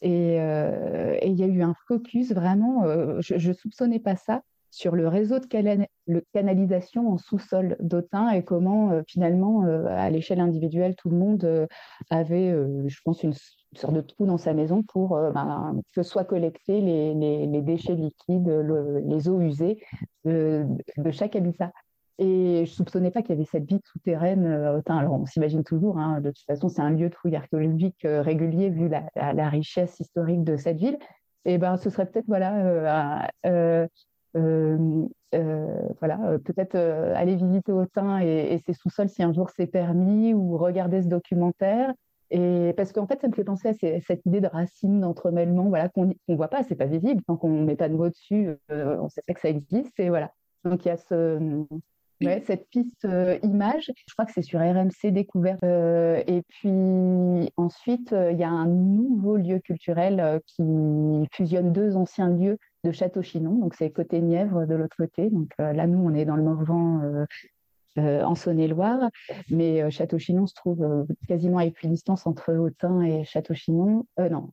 Euh, et il y a eu un focus vraiment, je ne soupçonnais pas ça, sur le réseau de canalisation en sous-sol d'Autun et comment euh, finalement, euh, à l'échelle individuelle, tout le monde euh, avait, je pense, une, sorte de trou dans sa maison pour ben, que soient collectés les, déchets liquides, les eaux usées de, chaque habitat. Et je soupçonnais pas qu'il y avait cette vie souterraine à Autun. Alors on s'imagine toujours, hein, de toute façon, c'est un lieu de fouille archéologique régulier vu la, richesse historique de cette ville. Et ben, ce serait peut-être voilà euh, euh, voilà, euh, peut-être aller visiter Autun et, ses sous-sols si un jour c'est permis, ou regarder ce documentaire. Et parce qu'en fait, ça me fait penser à cette idée de racine, d'entremêlement, voilà, qu'on ne voit pas, c'est pas visible. Tant qu'on ne met pas de mots dessus, on sait pas que ça existe. Et voilà. Donc il y a ce, cette piste image. Je crois que c'est sur RMC Découverte. et puis ensuite, il y a un nouveau lieu culturel qui fusionne deux anciens lieux de Château-Chinon. Donc, c'est côté Nièvre de l'autre côté. Donc, euh, là, nous, on est dans le Morvan. Euh, euh, en Saône-et-Loire, mais Château-Chinon se trouve quasiment à équidistance entre Autun et Château-Chinon. non,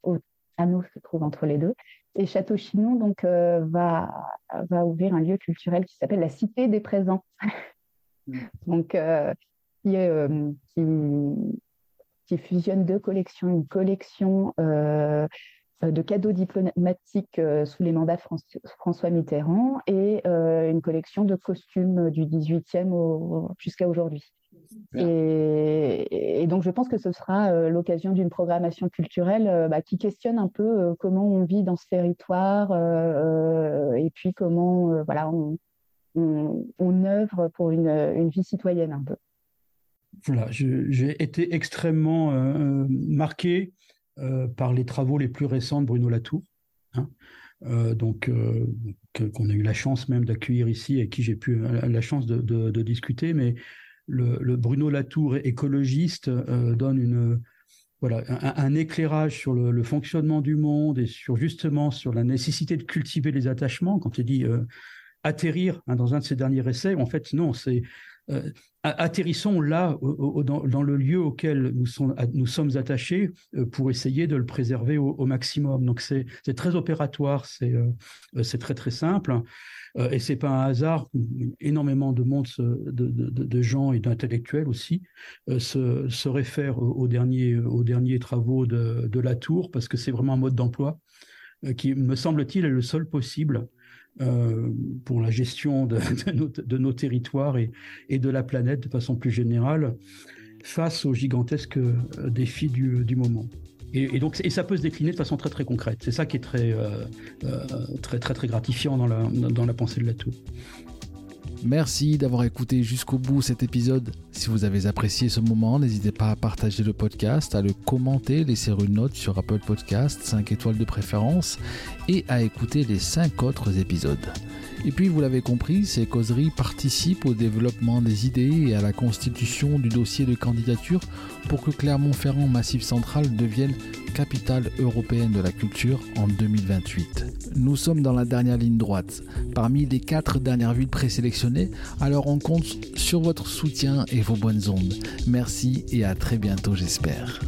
Anneau se trouve entre les deux. Et Château-Chinon donc va va ouvrir un lieu culturel qui s'appelle la Cité des Présents. Mmh. donc qui, qui, qui fusionne deux collections, une collection euh, de cadeaux diplomatiques euh, sous les mandats de François Mitterrand et euh, une collection de costumes du 18e jusqu'à aujourd'hui. Et, donc, je pense que ce sera l'occasion d'une programmation culturelle bah, qui questionne un peu comment on vit dans ce territoire et puis comment voilà, on, on, œuvre pour une, une, vie citoyenne un peu. Voilà, j'ai été extrêmement marqué euh, par les travaux les plus récents de Bruno Latour. Hein. Euh, donc, euh, qu'on a eu la chance même d'accueillir ici et qui j'ai pu la chance de, discuter. Mais le, Bruno Latour, écologiste, donne une, un, éclairage sur le, fonctionnement du monde et sur justement sur la nécessité de cultiver les attachements. Quand il dit atterrir hein, dans un de ses derniers essais, en fait, non, c'est euh, atterrissons là, dans, le lieu auquel nous, sommes attachés, euh, pour essayer de le préserver au, maximum. Donc c'est très opératoire, c'est euh, très très simple. et c'est pas un hasard, énormément de monde, de, gens et d'intellectuels aussi se, réfèrent aux derniers, aux derniers travaux de, de la tour parce que c'est vraiment un mode d'emploi qui, me semble-t-il, est le seul possible euh, pour la gestion de, nos, territoires et, de la planète de façon plus générale face aux gigantesques euh, défis du, moment. Et, donc, et ça peut se décliner de façon très très concrète. C'est ça qui est très, euh, très, très, gratifiant dans la, dans la pensée de la tour. Merci d'avoir écouté jusqu'au bout cet épisode. Si vous avez apprécié ce moment, n'hésitez pas à partager le podcast, à le commenter, laisser une note sur Apple Podcast, 5 étoiles de préférence, et à écouter les 5 autres épisodes. Et puis, vous l'avez compris, ces causeries participent au développement des idées et à la constitution du dossier de candidature pour que Clermont-Ferrand Massif Central devienne capitale européenne de la culture en 2028. Nous sommes dans la dernière ligne droite, parmi les quatre dernières villes présélectionnées, alors on compte sur votre soutien et vos bonnes ondes. Merci et à très bientôt j'espère.